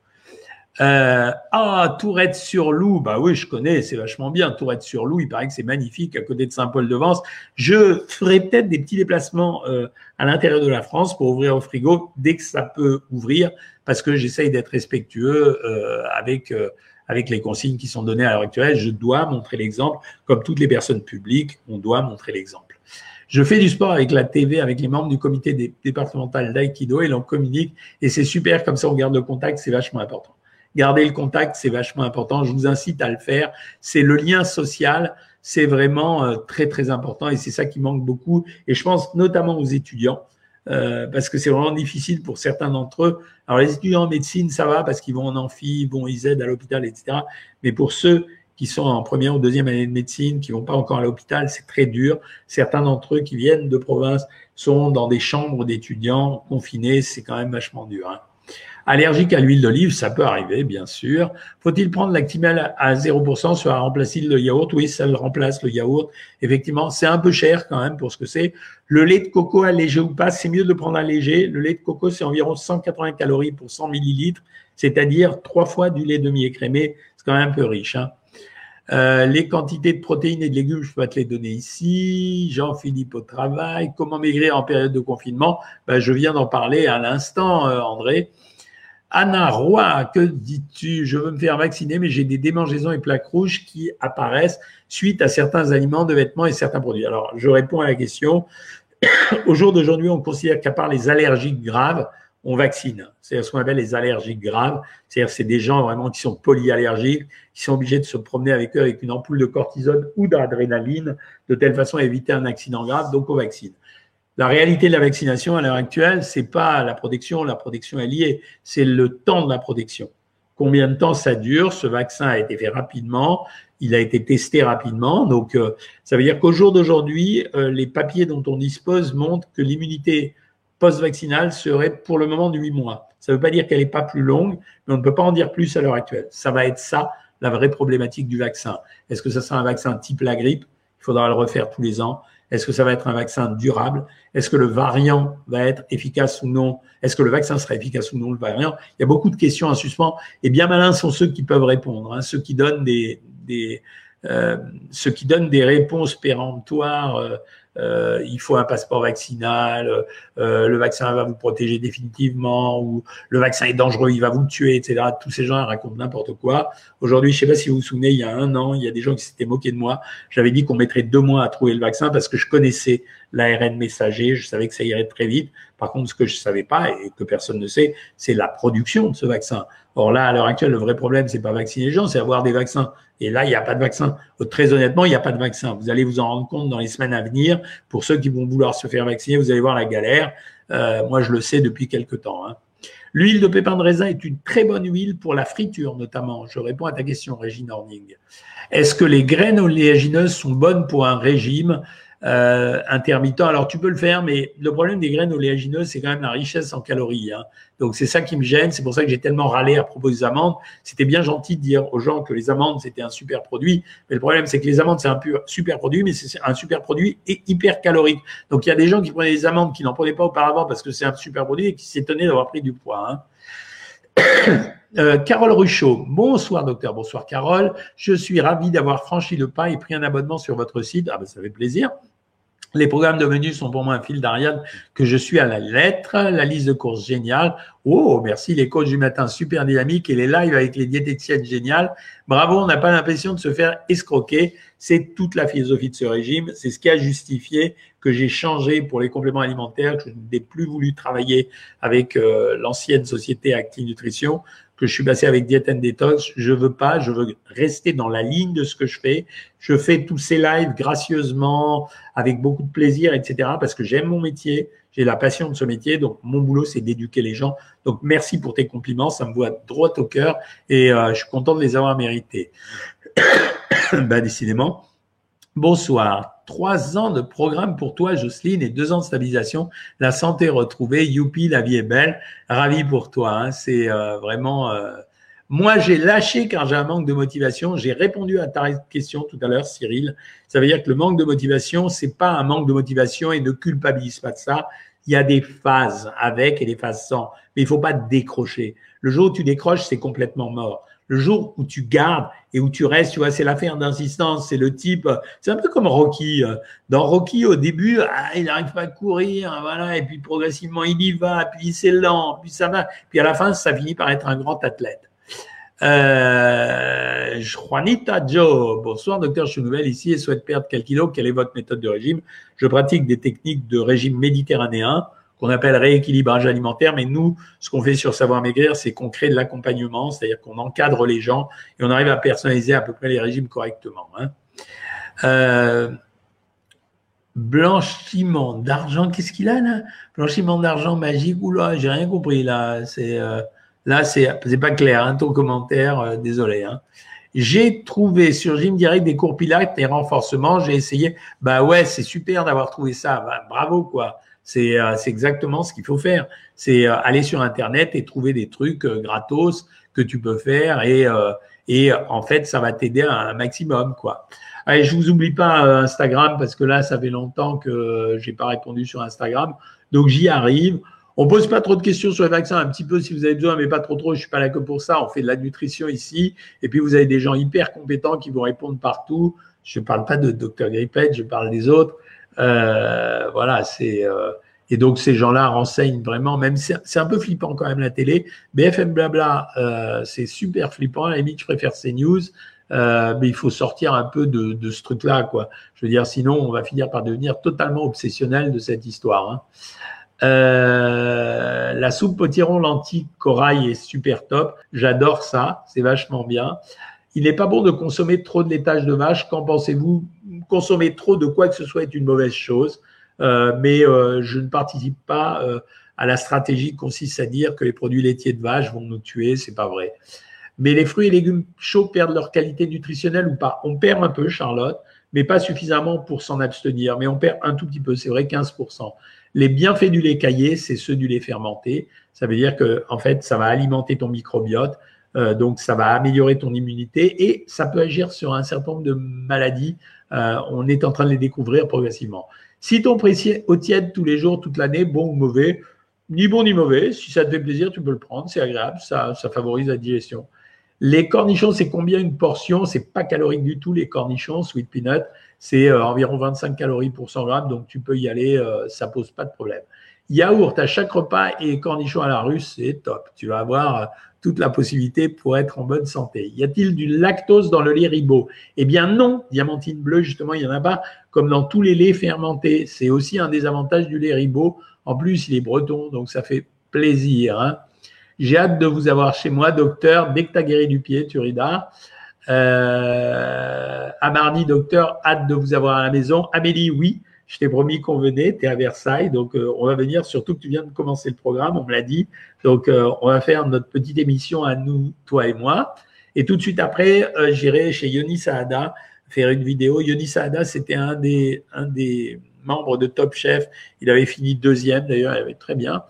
Speaker 1: Euh, ah, Tourette sur Loup, bah oui, je connais, c'est vachement bien. Tourette sur Loup, il paraît que c'est magnifique à côté de Saint-Paul-de-Vence. Je ferai peut-être des petits déplacements euh, à l'intérieur de la France pour ouvrir au frigo dès que ça peut ouvrir, parce que j'essaye d'être respectueux euh, avec euh, avec les consignes qui sont données à l'heure actuelle. Je dois montrer l'exemple, comme toutes les personnes publiques, on doit montrer l'exemple. Je fais du sport avec la TV, avec les membres du comité départemental d'Aikido et l'on communique et c'est super, comme ça on garde le contact, c'est vachement important. Garder le contact, c'est vachement important. Je vous incite à le faire. C'est le lien social, c'est vraiment euh, très très important et c'est ça qui manque beaucoup. Et je pense notamment aux étudiants. Euh, parce que c'est vraiment difficile pour certains d'entre eux. Alors les étudiants en médecine, ça va parce qu'ils vont en amphi, ils aident à l'hôpital, etc. Mais pour ceux qui sont en première ou deuxième année de médecine, qui vont pas encore à l'hôpital, c'est très dur. Certains d'entre eux qui viennent de province sont dans des chambres d'étudiants confinés, c'est quand même vachement dur. Hein. Allergique à l'huile d'olive, ça peut arriver, bien sûr. Faut-il prendre l'actimel à 0% soit remplacer le yaourt? Oui, ça le remplace le yaourt. Effectivement, c'est un peu cher quand même pour ce que c'est. Le lait de coco allégé ou pas, c'est mieux de prendre allégé. Le lait de coco, c'est environ 180 calories pour 100 millilitres, c'est-à-dire trois fois du lait demi-écrémé. C'est quand même un peu riche. Hein. Euh, les quantités de protéines et de légumes, je peux te les donner ici. Jean-Philippe au travail. Comment maigrir en période de confinement? Ben, Je viens d'en parler à l'instant, euh, André. Anna Roy, que dis-tu? Je veux me faire vacciner, mais j'ai des démangeaisons et plaques rouges qui apparaissent suite à certains aliments, de vêtements et certains produits. Alors, je réponds à la question. Au jour d'aujourd'hui, on considère qu'à part les allergies graves, on vaccine. C'est ce qu'on appelle les allergies graves. C'est-à-dire c'est des gens vraiment qui sont polyallergiques, qui sont obligés de se promener avec eux avec une ampoule de cortisone ou d'adrénaline, de telle façon à éviter un accident grave. Donc on vaccine. La réalité de la vaccination à l'heure actuelle, c'est pas la protection. La protection est liée. C'est le temps de la protection. Combien de temps ça dure? Ce vaccin a été fait rapidement. Il a été testé rapidement. Donc, euh, ça veut dire qu'au jour d'aujourd'hui, euh, les papiers dont on dispose montrent que l'immunité post-vaccinale serait pour le moment de 8 mois. Ça ne veut pas dire qu'elle n'est pas plus longue, mais on ne peut pas en dire plus à l'heure actuelle. Ça va être ça, la vraie problématique du vaccin. Est-ce que ça sera un vaccin type la grippe? Il faudra le refaire tous les ans. Est-ce que ça va être un vaccin durable? Est-ce que le variant va être efficace ou non? Est-ce que le vaccin sera efficace ou non, le variant? Il y a beaucoup de questions en suspens. Et bien malins sont ceux qui peuvent répondre, hein, ceux qui donnent des, euh, ceux qui donnent des réponses péremptoires euh, euh, il faut un passeport vaccinal, euh, le vaccin va vous protéger définitivement, ou le vaccin est dangereux, il va vous tuer, etc. Tous ces gens racontent n'importe quoi. Aujourd'hui, je sais pas si vous vous souvenez, il y a un an, il y a des gens qui s'étaient moqués de moi. J'avais dit qu'on mettrait deux mois à trouver le vaccin parce que je connaissais l'ARN messager, je savais que ça irait très vite. Par contre, ce que je savais pas et que personne ne sait, c'est la production de ce vaccin. Or là, à l'heure actuelle, le vrai problème, c'est pas vacciner les gens, c'est avoir des vaccins. Et là, il n'y a pas de vaccin. Très honnêtement, il n'y a pas de vaccin. Vous allez vous en rendre compte dans les semaines à venir. Pour ceux qui vont vouloir se faire vacciner, vous allez voir la galère. Euh, moi, je le sais depuis quelque temps. Hein. L'huile de pépin de raisin est une très bonne huile pour la friture, notamment. Je réponds à ta question, Régine Horning. Est-ce que les graines oléagineuses sont bonnes pour un régime? Euh, intermittent. Alors tu peux le faire, mais le problème des graines oléagineuses, c'est quand même la richesse en calories. Hein. Donc c'est ça qui me gêne. C'est pour ça que j'ai tellement râlé à propos des amandes. C'était bien gentil de dire aux gens que les amandes c'était un super produit, mais le problème c'est que les amandes c'est un super produit, mais c'est un super produit et hyper calorique. Donc il y a des gens qui prenaient des amandes qui n'en prenaient pas auparavant parce que c'est un super produit et qui s'étonnaient d'avoir pris du poids. Hein. Euh, Carole Ruchot, bonsoir docteur, bonsoir Carole. Je suis ravi d'avoir franchi le pas et pris un abonnement sur votre site. Ah ben ça fait plaisir. Les programmes de menu sont pour moi un fil d'Ariane que je suis à la lettre. La liste de courses géniale. Oh, merci. Les coachs du matin super dynamiques et les lives avec les diététiciennes géniales. Bravo. On n'a pas l'impression de se faire escroquer. C'est toute la philosophie de ce régime. C'est ce qui a justifié que j'ai changé pour les compléments alimentaires, que je n'ai plus voulu travailler avec euh, l'ancienne société Active Nutrition que je suis passé avec Diet and Detox. Je veux pas, je veux rester dans la ligne de ce que je fais. Je fais tous ces lives gracieusement, avec beaucoup de plaisir, etc. Parce que j'aime mon métier, j'ai la passion de ce métier. Donc mon boulot, c'est d'éduquer les gens. Donc merci pour tes compliments, ça me voit droit au cœur et euh, je suis content de les avoir mérités. ben décidément. Bonsoir. Trois ans de programme pour toi, Jocelyne, et deux ans de stabilisation. La santé retrouvée, youpi, la vie est belle. Ravi pour toi. Hein. C'est euh, vraiment. Euh, moi, j'ai lâché car j'ai un manque de motivation. J'ai répondu à ta question tout à l'heure, Cyril. Ça veut dire que le manque de motivation, c'est pas un manque de motivation et ne culpabilise pas de ça. Il y a des phases avec et des phases sans. Mais il faut pas décrocher. Le jour où tu décroches, c'est complètement mort. Le jour où tu gardes et où tu restes, tu vois, c'est l'affaire d'insistance, c'est le type, c'est un peu comme Rocky. Dans Rocky, au début, ah, il n'arrive pas à courir, voilà, et puis progressivement il y va, puis c'est lent, puis ça va, puis à la fin, ça finit par être un grand athlète. Euh, Juanita Joe, bonsoir docteur, je suis nouvelle ici et souhaite perdre quelques kilos. Quelle est votre méthode de régime? Je pratique des techniques de régime méditerranéen qu'on appelle rééquilibrage alimentaire. Mais nous, ce qu'on fait sur Savoir Maigrir, c'est qu'on crée de l'accompagnement, c'est-à-dire qu'on encadre les gens et on arrive à personnaliser à peu près les régimes correctement. Hein. Euh, blanchiment d'argent, qu'est-ce qu'il a là? Blanchiment d'argent magique, oula, j'ai rien compris là. C'est euh, là, c'est pas clair. Hein, ton commentaire, euh, désolé. Hein. J'ai trouvé sur Gym Direct des cours pilates et renforcements. J'ai essayé. Bah ouais, c'est super d'avoir trouvé ça. Bah, bravo quoi. Euh, c'est exactement ce qu'il faut faire. C'est euh, aller sur Internet et trouver des trucs euh, gratos que tu peux faire et, en fait, ça va t'aider un maximum, quoi. Allez, je vous oublie pas Instagram parce que là, ça fait longtemps que j'ai pas répondu sur Instagram. Donc, j'y arrive. On pose pas trop de questions sur les vaccins, un petit peu si vous avez besoin, mais pas trop trop. Je suis pas là que pour ça. On fait de la nutrition ici. Et puis, vous avez des gens hyper compétents qui vous répondent partout. Je parle pas de Dr. Grippet, je parle des autres. Euh, voilà, c'est. Euh, Et donc, ces gens-là renseignent vraiment, même c'est un peu flippant quand même la télé. BFM Blabla, euh, c'est super flippant. À la limite, je préfère CNews. Mais il faut sortir un peu de, ce truc-là, quoi. Je veux dire, sinon, on va finir par devenir totalement obsessionnel de cette histoire. Hein. La soupe potiron lentilles corail est super top. J'adore ça. C'est vachement bien. Il n'est pas bon de consommer trop de laitage de vache. Qu'en pensez-vous Consommer trop de quoi que ce soit est une mauvaise chose. Euh, mais euh, je ne participe pas euh, à la stratégie qui consiste à dire que les produits laitiers de vache vont nous tuer. C'est pas vrai. Mais les fruits et légumes chauds perdent leur qualité nutritionnelle ou pas On perd un peu, Charlotte, mais pas suffisamment pour s'en abstenir. Mais on perd un tout petit peu, c'est vrai, 15%. Les bienfaits du lait caillé, c'est ceux du lait fermenté. Ça veut dire que, en fait, ça va alimenter ton microbiote. donc, ça va améliorer ton immunité et ça peut agir sur un certain nombre de maladies. On est en train de les découvrir progressivement. Si ton prix au tiède tous les jours, toute l'année, bon ou mauvais, ni bon ni mauvais, si ça te fait plaisir, tu peux le prendre, c'est agréable, ça, ça favorise la digestion. Les cornichons, c'est combien une portion? C'est pas calorique du tout, les cornichons, sweet peanut, c'est euh, environ 25 calories pour 100 grammes, donc tu peux y aller, euh, ça pose pas de problème. Yaourt à chaque repas et cornichons à la russe, c'est top. Tu vas avoir euh, toute la possibilité pour être en bonne santé. Y a-t-il du lactose dans le lait ribot Eh bien non, diamantine bleue, justement, il n'y en a pas, comme dans tous les laits fermentés. C'est aussi un des avantages du lait ribot. En plus, il est breton, donc ça fait plaisir. Hein. J'ai hâte de vous avoir chez moi, docteur, dès que tu as guéri du pied, Turida. Euh, à mardi, docteur, hâte de vous avoir à la maison. Amélie, oui. Je t'ai promis qu'on venait, tu es à Versailles, donc euh, on va venir, surtout que tu viens de commencer le programme, on me l'a dit. Donc euh, on va faire notre petite émission à nous, toi et moi. Et tout de suite après, euh, j'irai chez Yoni Saada faire une vidéo. Yoni Saada, c'était un des, un des membres de Top Chef. Il avait fini deuxième, d'ailleurs, il avait très bien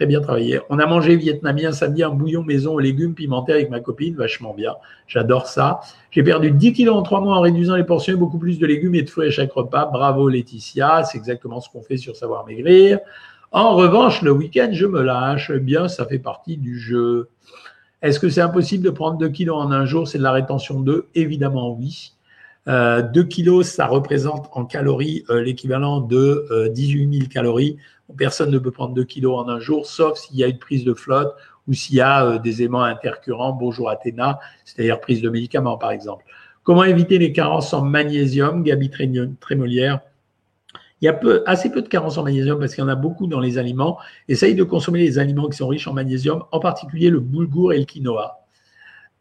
Speaker 1: très bien travaillé. On a mangé vietnamien samedi un bouillon maison aux légumes pimentés avec ma copine, vachement bien. J'adore ça. J'ai perdu 10 kilos en 3 mois en réduisant les portions et beaucoup plus de légumes et de fruits à chaque repas. Bravo Laetitia, c'est exactement ce qu'on fait sur Savoir Maigrir. En revanche, le week-end, je me lâche. Eh bien, ça fait partie du jeu. Est-ce que c'est impossible de prendre 2 kilos en un jour? C'est de la rétention 2 Évidemment, oui. Euh, 2 kilos, ça représente en calories euh, l'équivalent de euh, 18 000 calories. Personne ne peut prendre 2 kilos en un jour, sauf s'il y a une prise de flotte ou s'il y a euh, des aimants intercurrents, bonjour Athéna, c'est-à-dire prise de médicaments par exemple. Comment éviter les carences en magnésium, Gabi Trémolière? Il y a assez peu de carences en magnésium parce qu'il y en a beaucoup dans les aliments. Essaye de consommer les aliments qui sont riches en magnésium, en particulier le boulgour et le quinoa.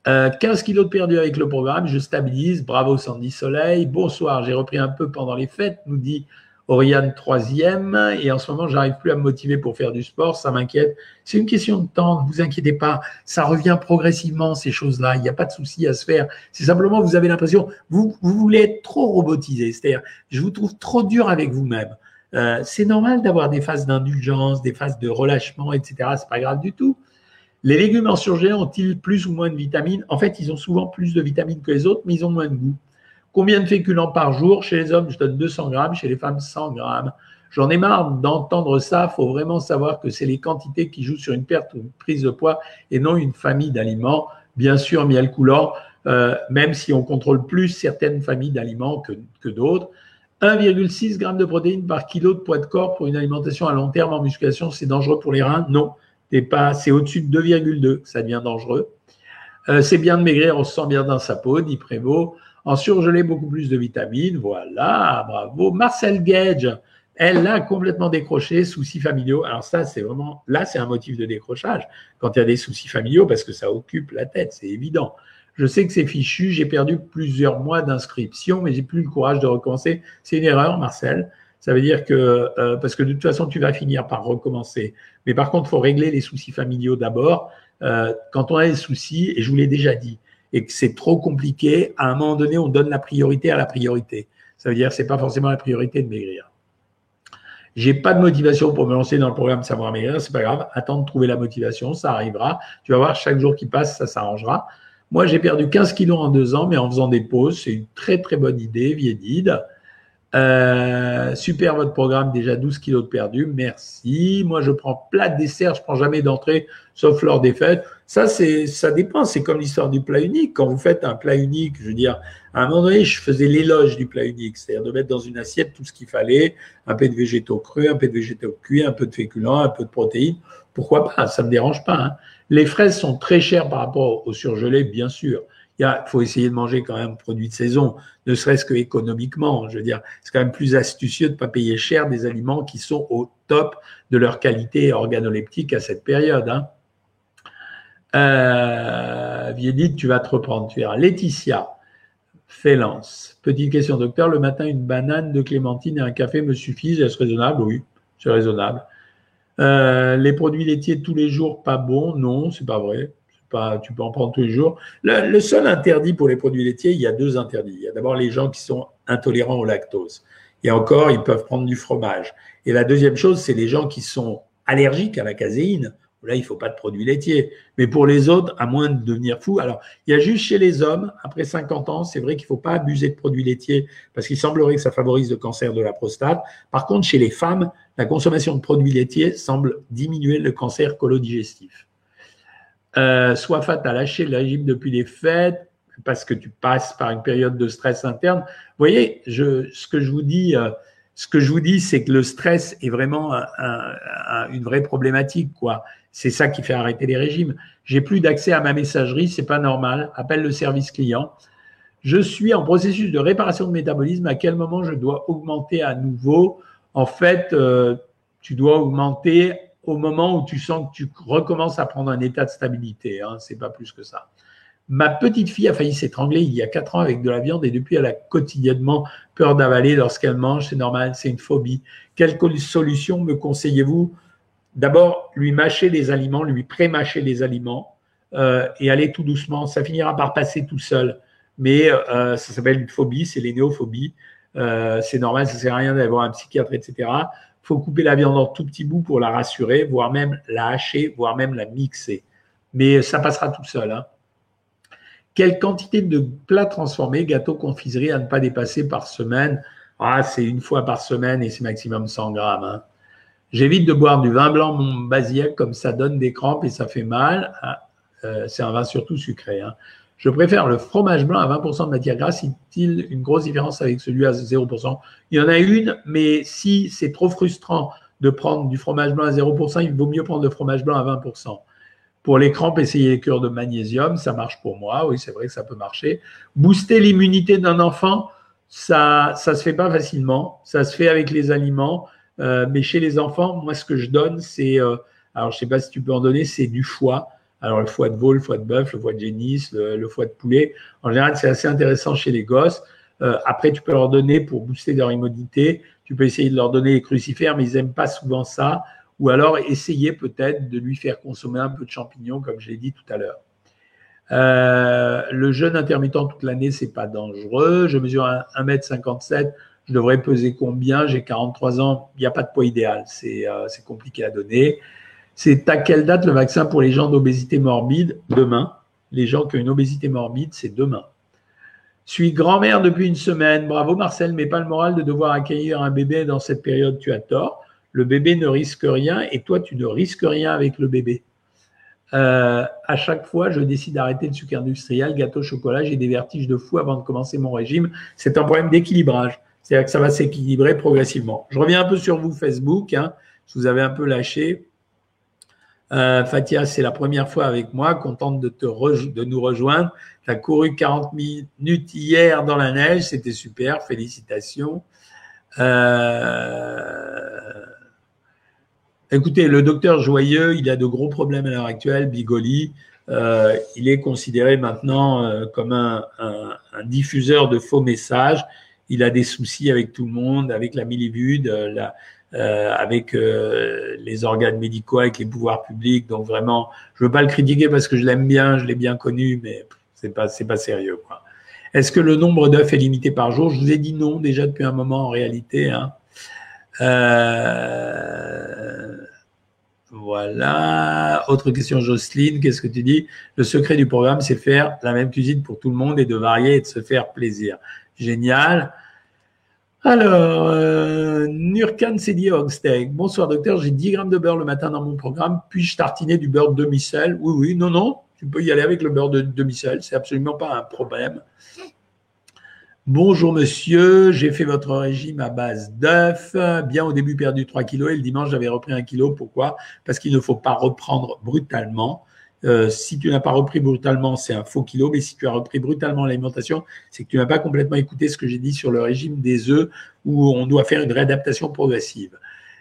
Speaker 1: 15 euh, kilos de perdu avec le programme, je stabilise. Bravo Sandy Soleil. Bonsoir, j'ai repris un peu pendant les fêtes, nous dit Oriane troisième, et en ce moment, j'arrive plus à me motiver pour faire du sport, ça m'inquiète. C'est une question de temps, ne vous inquiétez pas, ça revient progressivement, ces choses-là, il n'y a pas de souci à se faire. C'est simplement, vous avez l'impression, vous, voulez être trop robotisé, c'est-à-dire, je vous trouve trop dur avec vous-même. Euh, c'est normal d'avoir des phases d'indulgence, des phases de relâchement, etc. C'est pas grave du tout. Les légumes en surgelé ont-ils plus ou moins de vitamines? En fait, ils ont souvent plus de vitamines que les autres, mais ils ont moins de goût. Combien de féculents par jour? Chez les hommes, je donne 200 grammes, chez les femmes, 100 grammes. J'en ai marre d'entendre ça. Il faut vraiment savoir que c'est les quantités qui jouent sur une perte ou une prise de poids et non une famille d'aliments. Bien sûr, miel coulant, euh, même si on contrôle plus certaines familles d'aliments que, que d'autres. 1,6 g de protéines par kilo de poids de corps pour une alimentation à long terme en musculation, c'est dangereux pour les reins? Non, c'est au-dessus de 2,2 ça devient dangereux. Euh, c'est bien de maigrir, on se sent bien dans sa peau, dit Prévost. En surgelé, beaucoup plus de vitamines. Voilà, bravo. Marcel Gage, elle a complètement décroché, soucis familiaux. Alors ça, c'est vraiment, là, c'est un motif de décrochage quand il y a des soucis familiaux parce que ça occupe la tête, c'est évident. Je sais que c'est fichu, j'ai perdu plusieurs mois d'inscription, mais j'ai plus le courage de recommencer. C'est une erreur, Marcel. Ça veut dire que, euh, parce que de toute façon, tu vas finir par recommencer. Mais par contre, il faut régler les soucis familiaux d'abord. Euh, quand on a des soucis, et je vous l'ai déjà dit, et que c'est trop compliqué, à un moment donné, on donne la priorité à la priorité. Ça veut dire que c'est pas forcément la priorité de maigrir. J'ai pas de motivation pour me lancer dans le programme Savoir Maigrir, c'est pas grave. Attends de trouver la motivation, ça arrivera. Tu vas voir, chaque jour qui passe, ça s'arrangera. Moi, j'ai perdu 15 kilos en deux ans, mais en faisant des pauses. C'est une très, très bonne idée, Viedide. Euh, super votre programme, déjà 12 kilos de perdu, merci. Moi, je prends plat de dessert, je prends jamais d'entrée, sauf lors des fêtes. Ça, c'est, ça dépend. C'est comme l'histoire du plat unique. Quand vous faites un plat unique, je veux dire, à un moment donné, je faisais l'éloge du plat unique, c'est-à-dire de mettre dans une assiette tout ce qu'il fallait, un peu de végétaux crus, un peu de végétaux cuits, un peu de féculents, un peu de protéines. Pourquoi pas? Ça me dérange pas. Hein. Les fraises sont très chères par rapport au surgelé, bien sûr il faut essayer de manger quand même produits de saison, ne serait-ce que économiquement. Je veux dire, c'est quand même plus astucieux de ne pas payer cher des aliments qui sont au top de leur qualité organoleptique à cette période. Hein. Euh, tu vas te reprendre. Tu verras. Laetitia, Félance. Petite question, docteur. Le matin, une banane de clémentine et un café me suffisent? Est-ce raisonnable? Oui, c'est raisonnable. Euh, les produits laitiers tous les jours, pas bons? Non, c'est pas vrai tu peux en prendre tous les jours. Le, seul interdit pour les produits laitiers, il y a deux interdits. Il y a d'abord les gens qui sont intolérants au lactose. Et encore, ils peuvent prendre du fromage. Et la deuxième chose, c'est les gens qui sont allergiques à la caséine. Là, il ne faut pas de produits laitiers. Mais pour les autres, à moins de devenir fou. Alors, il y a juste chez les hommes, après 50 ans, c'est vrai qu'il ne faut pas abuser de produits laitiers parce qu'il semblerait que ça favorise le cancer de la prostate. Par contre, chez les femmes, la consommation de produits laitiers semble diminuer le cancer colodigestif. Euh, soit fait à lâcher le régime depuis les fêtes parce que tu passes par une période de stress interne. Vous voyez, ce que je vous dis, euh, ce que je vous dis, c'est que le stress est vraiment une vraie problématique, quoi. C'est ça qui fait arrêter les régimes. J'ai plus d'accès à ma messagerie, c'est pas normal. Appelle le service client. Je suis en processus de réparation de métabolisme. À quel moment je dois augmenter à nouveau? En fait, euh, tu dois augmenter au moment où tu sens que tu recommences à prendre un état de stabilité. Hein, c'est pas plus que ça. Ma petite fille a failli s'étrangler il y a quatre ans avec de la viande et depuis elle a quotidiennement peur d'avaler lorsqu'elle mange. C'est normal, c'est une phobie. Quelle solution me conseillez-vous? D'abord, lui mâcher les aliments, lui pré-mâcher les aliments euh, et aller tout doucement. Ça finira par passer tout seul. Mais euh, ça s'appelle une phobie, c'est les néophobies. Euh, c'est normal, ça ne sert à rien d'aller voir un psychiatre, etc faut couper la viande en tout petits bouts pour la rassurer, voire même la hacher, voire même la mixer. Mais ça passera tout seul. Hein. Quelle quantité de plats transformés, gâteaux, confiseries à ne pas dépasser par semaine? Ah, C'est une fois par semaine et c'est maximum 100 grammes. Hein. J'évite de boire du vin blanc mon basiac comme ça donne des crampes et ça fait mal. Ah, euh, c'est un vin surtout sucré. Hein. Je préfère le fromage blanc à 20% de matière grasse. Y a-t-il une grosse différence avec celui à 0% Il y en a une, mais si c'est trop frustrant de prendre du fromage blanc à 0%, il vaut mieux prendre le fromage blanc à 20%. Pour les crampes, essayez les cures de magnésium, ça marche pour moi. Oui, c'est vrai que ça peut marcher. Booster l'immunité d'un enfant, ça ça se fait pas facilement. Ça se fait avec les aliments. Euh, mais chez les enfants, moi, ce que je donne, c'est, euh, alors je sais pas si tu peux en donner, c'est du foie. Alors, le foie de veau, le foie de bœuf, le foie de génisse, le, foie de poulet. En général, c'est assez intéressant chez les gosses. Euh, après, tu peux leur donner pour booster leur immunité. Tu peux essayer de leur donner les crucifères, mais ils n'aiment pas souvent ça. Ou alors, essayer peut-être de lui faire consommer un peu de champignons, comme je l'ai dit tout à l'heure. Euh, le jeûne intermittent toute l'année, c'est pas dangereux. Je mesure 1m57. Je devrais peser combien? J'ai 43 ans. Il n'y a pas de poids idéal. Euh, c'est compliqué à donner. C'est à quelle date le vaccin pour les gens d'obésité morbide Demain? Les gens qui ont une obésité morbide, c'est demain. Suis grand-mère depuis une semaine. Bravo Marcel, mais pas le moral de devoir accueillir un bébé dans cette période. Tu as tort. Le bébé ne risque rien et toi, tu ne risques rien avec le bébé. Euh, à chaque fois, je décide d'arrêter le sucre industriel, gâteau, chocolat. J'ai des vertiges de fou avant de commencer mon régime. C'est un problème d'équilibrage. C'est-à-dire que ça va s'équilibrer progressivement. Je reviens un peu sur vous, Facebook. Hein. Vous avais un peu lâché. Euh, Fatia, c'est la première fois avec moi, contente de, te de nous rejoindre. Tu as couru 40 minutes hier dans la neige, c'était super, félicitations. Euh... Écoutez, le docteur Joyeux, il a de gros problèmes à l'heure actuelle, Bigoli. Euh, il est considéré maintenant comme un, diffuseur de faux messages. Il a des soucis avec tout le monde, avec la Milivude, la, euh, avec euh, les organes médicaux, avec les pouvoirs publics. Donc vraiment, je veux pas le critiquer parce que je l'aime bien, je l'ai bien connu, mais c'est pas c'est pas sérieux. Est-ce que le nombre d'œufs est limité par jour? Je vous ai dit non déjà depuis un moment en réalité. Hein. Euh, voilà. Autre question, Jocelyne, qu'est-ce que tu dis? Le secret du programme, c'est faire la même cuisine pour tout le monde et de varier et de se faire plaisir. Génial. Alors, euh, Nurkan dit Hogsteak. Bonsoir docteur, j'ai 10 grammes de beurre le matin dans mon programme. Puis-je tartiner du beurre demi-sel? Oui, oui, non, non. Tu peux y aller avec le beurre de demi-sel. C'est absolument pas un problème. Bonjour monsieur, j'ai fait votre régime à base d'œufs. Bien au début perdu 3 kilos et le dimanche j'avais repris un kilo. Pourquoi? Parce qu'il ne faut pas reprendre brutalement. Euh, si tu n'as pas repris brutalement, c'est un faux kilo, mais si tu as repris brutalement l'alimentation, c'est que tu n'as pas complètement écouté ce que j'ai dit sur le régime des œufs où on doit faire une réadaptation progressive.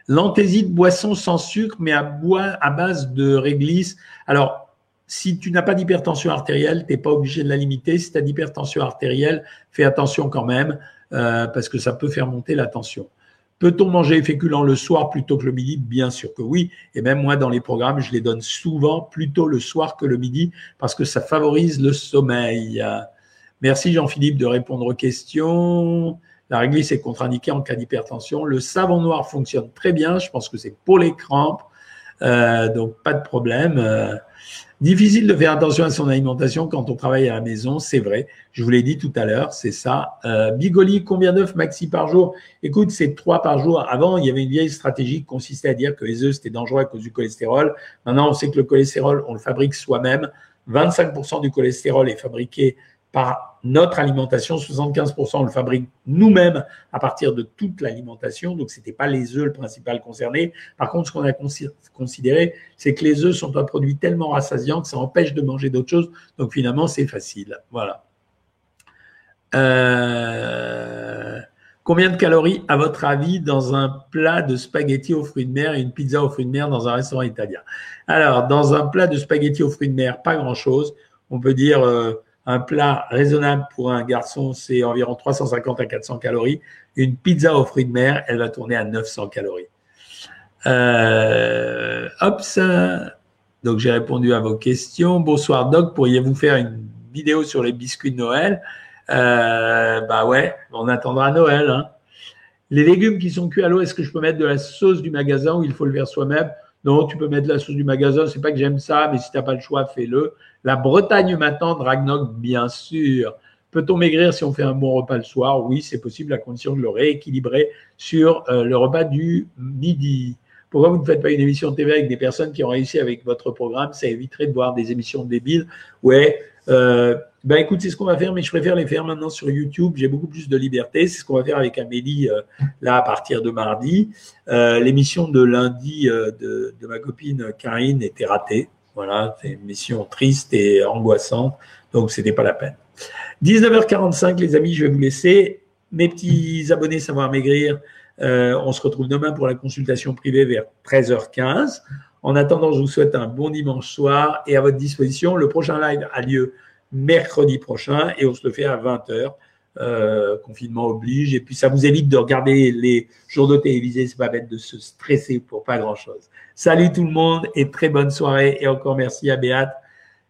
Speaker 1: L'anthésie de boisson sans sucre, mais à, base de réglisse. Alors, si tu n'as pas d'hypertension artérielle, tu n'es pas obligé de la limiter. Si tu as d'hypertension artérielle, fais attention quand même, euh, parce que ça peut faire monter la tension. Peut-on manger les le soir plutôt que le midi? Bien sûr que oui. Et même moi, dans les programmes, je les donne souvent plutôt le soir que le midi parce que ça favorise le sommeil. Merci Jean-Philippe de répondre aux questions. La réglisse est contre-indiquée en cas d'hypertension. Le savon noir fonctionne très bien. Je pense que c'est pour les crampes. Euh, donc, pas de problème. Euh, Difficile de faire attention à son alimentation quand on travaille à la maison, c'est vrai. Je vous l'ai dit tout à l'heure, c'est ça. Euh, Bigoli, combien d'œufs maxi par jour? Écoute, c'est trois par jour. Avant, il y avait une vieille stratégie qui consistait à dire que les œufs, c'était dangereux à cause du cholestérol. Maintenant, on sait que le cholestérol, on le fabrique soi-même. 25% du cholestérol est fabriqué par notre alimentation. 75%, on le fabrique nous-mêmes à partir de toute l'alimentation. Donc, ce n'était pas les œufs le principal concerné. Par contre, ce qu'on a considéré, c'est que les œufs sont un produit tellement rassasiant que ça empêche de manger d'autres choses. Donc, finalement, c'est facile. Voilà. Euh, combien de calories, à votre avis, dans un plat de spaghettis aux fruits de mer et une pizza aux fruits de mer dans un restaurant italien? Alors, dans un plat de spaghettis aux fruits de mer, pas grand-chose. On peut dire... Euh, un plat raisonnable pour un garçon, c'est environ 350 à 400 calories. Une pizza aux fruits de mer, elle va tourner à 900 calories. Euh, hop, ça. Donc j'ai répondu à vos questions. Bonsoir Doc, pourriez-vous faire une vidéo sur les biscuits de Noël? Euh, Bah ouais, on attendra Noël. Hein. Les légumes qui sont cuits à l'eau, est-ce que je peux mettre de la sauce du magasin ou il faut le faire soi-même? Non, tu peux mettre la sauce du magasin. C'est pas que j'aime ça, mais si tu n'as pas le choix, fais-le. La Bretagne maintenant, Dragnog, bien sûr. Peut-on maigrir si on fait un bon repas le soir? Oui, c'est possible à condition de le rééquilibrer sur euh, le repas du midi. Pourquoi vous ne faites pas une émission TV avec des personnes qui ont réussi avec votre programme? Ça éviterait de voir des émissions débiles. Ouais, euh, ben écoute, c'est ce qu'on va faire, mais je préfère les faire maintenant sur YouTube. J'ai beaucoup plus de liberté. C'est ce qu'on va faire avec Amélie euh, là à partir de mardi. L'émission de lundi de, ma copine Karine était ratée. Voilà, c'est une mission triste et angoissante, donc ce n'était pas la peine. 19h45, les amis, je vais vous laisser. Mes petits abonnés Savoir Maigrir, euh, on se retrouve demain pour la consultation privée vers 13h15. En attendant, je vous souhaite un bon dimanche soir et à votre disposition. Le prochain live a lieu mercredi prochain et on se le fait à 20h. Euh, confinement oblige. Et puis, ça vous évite de regarder les journaux télévisés. C'est pas bête de se stresser pour pas grand chose. Salut tout le monde et très bonne soirée. Et encore merci à Béate,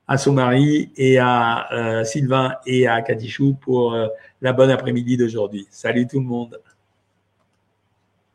Speaker 1: à son mari et à euh, Sylvain et à Katichou pour euh, la bonne après-midi d'aujourd'hui. Salut tout le monde.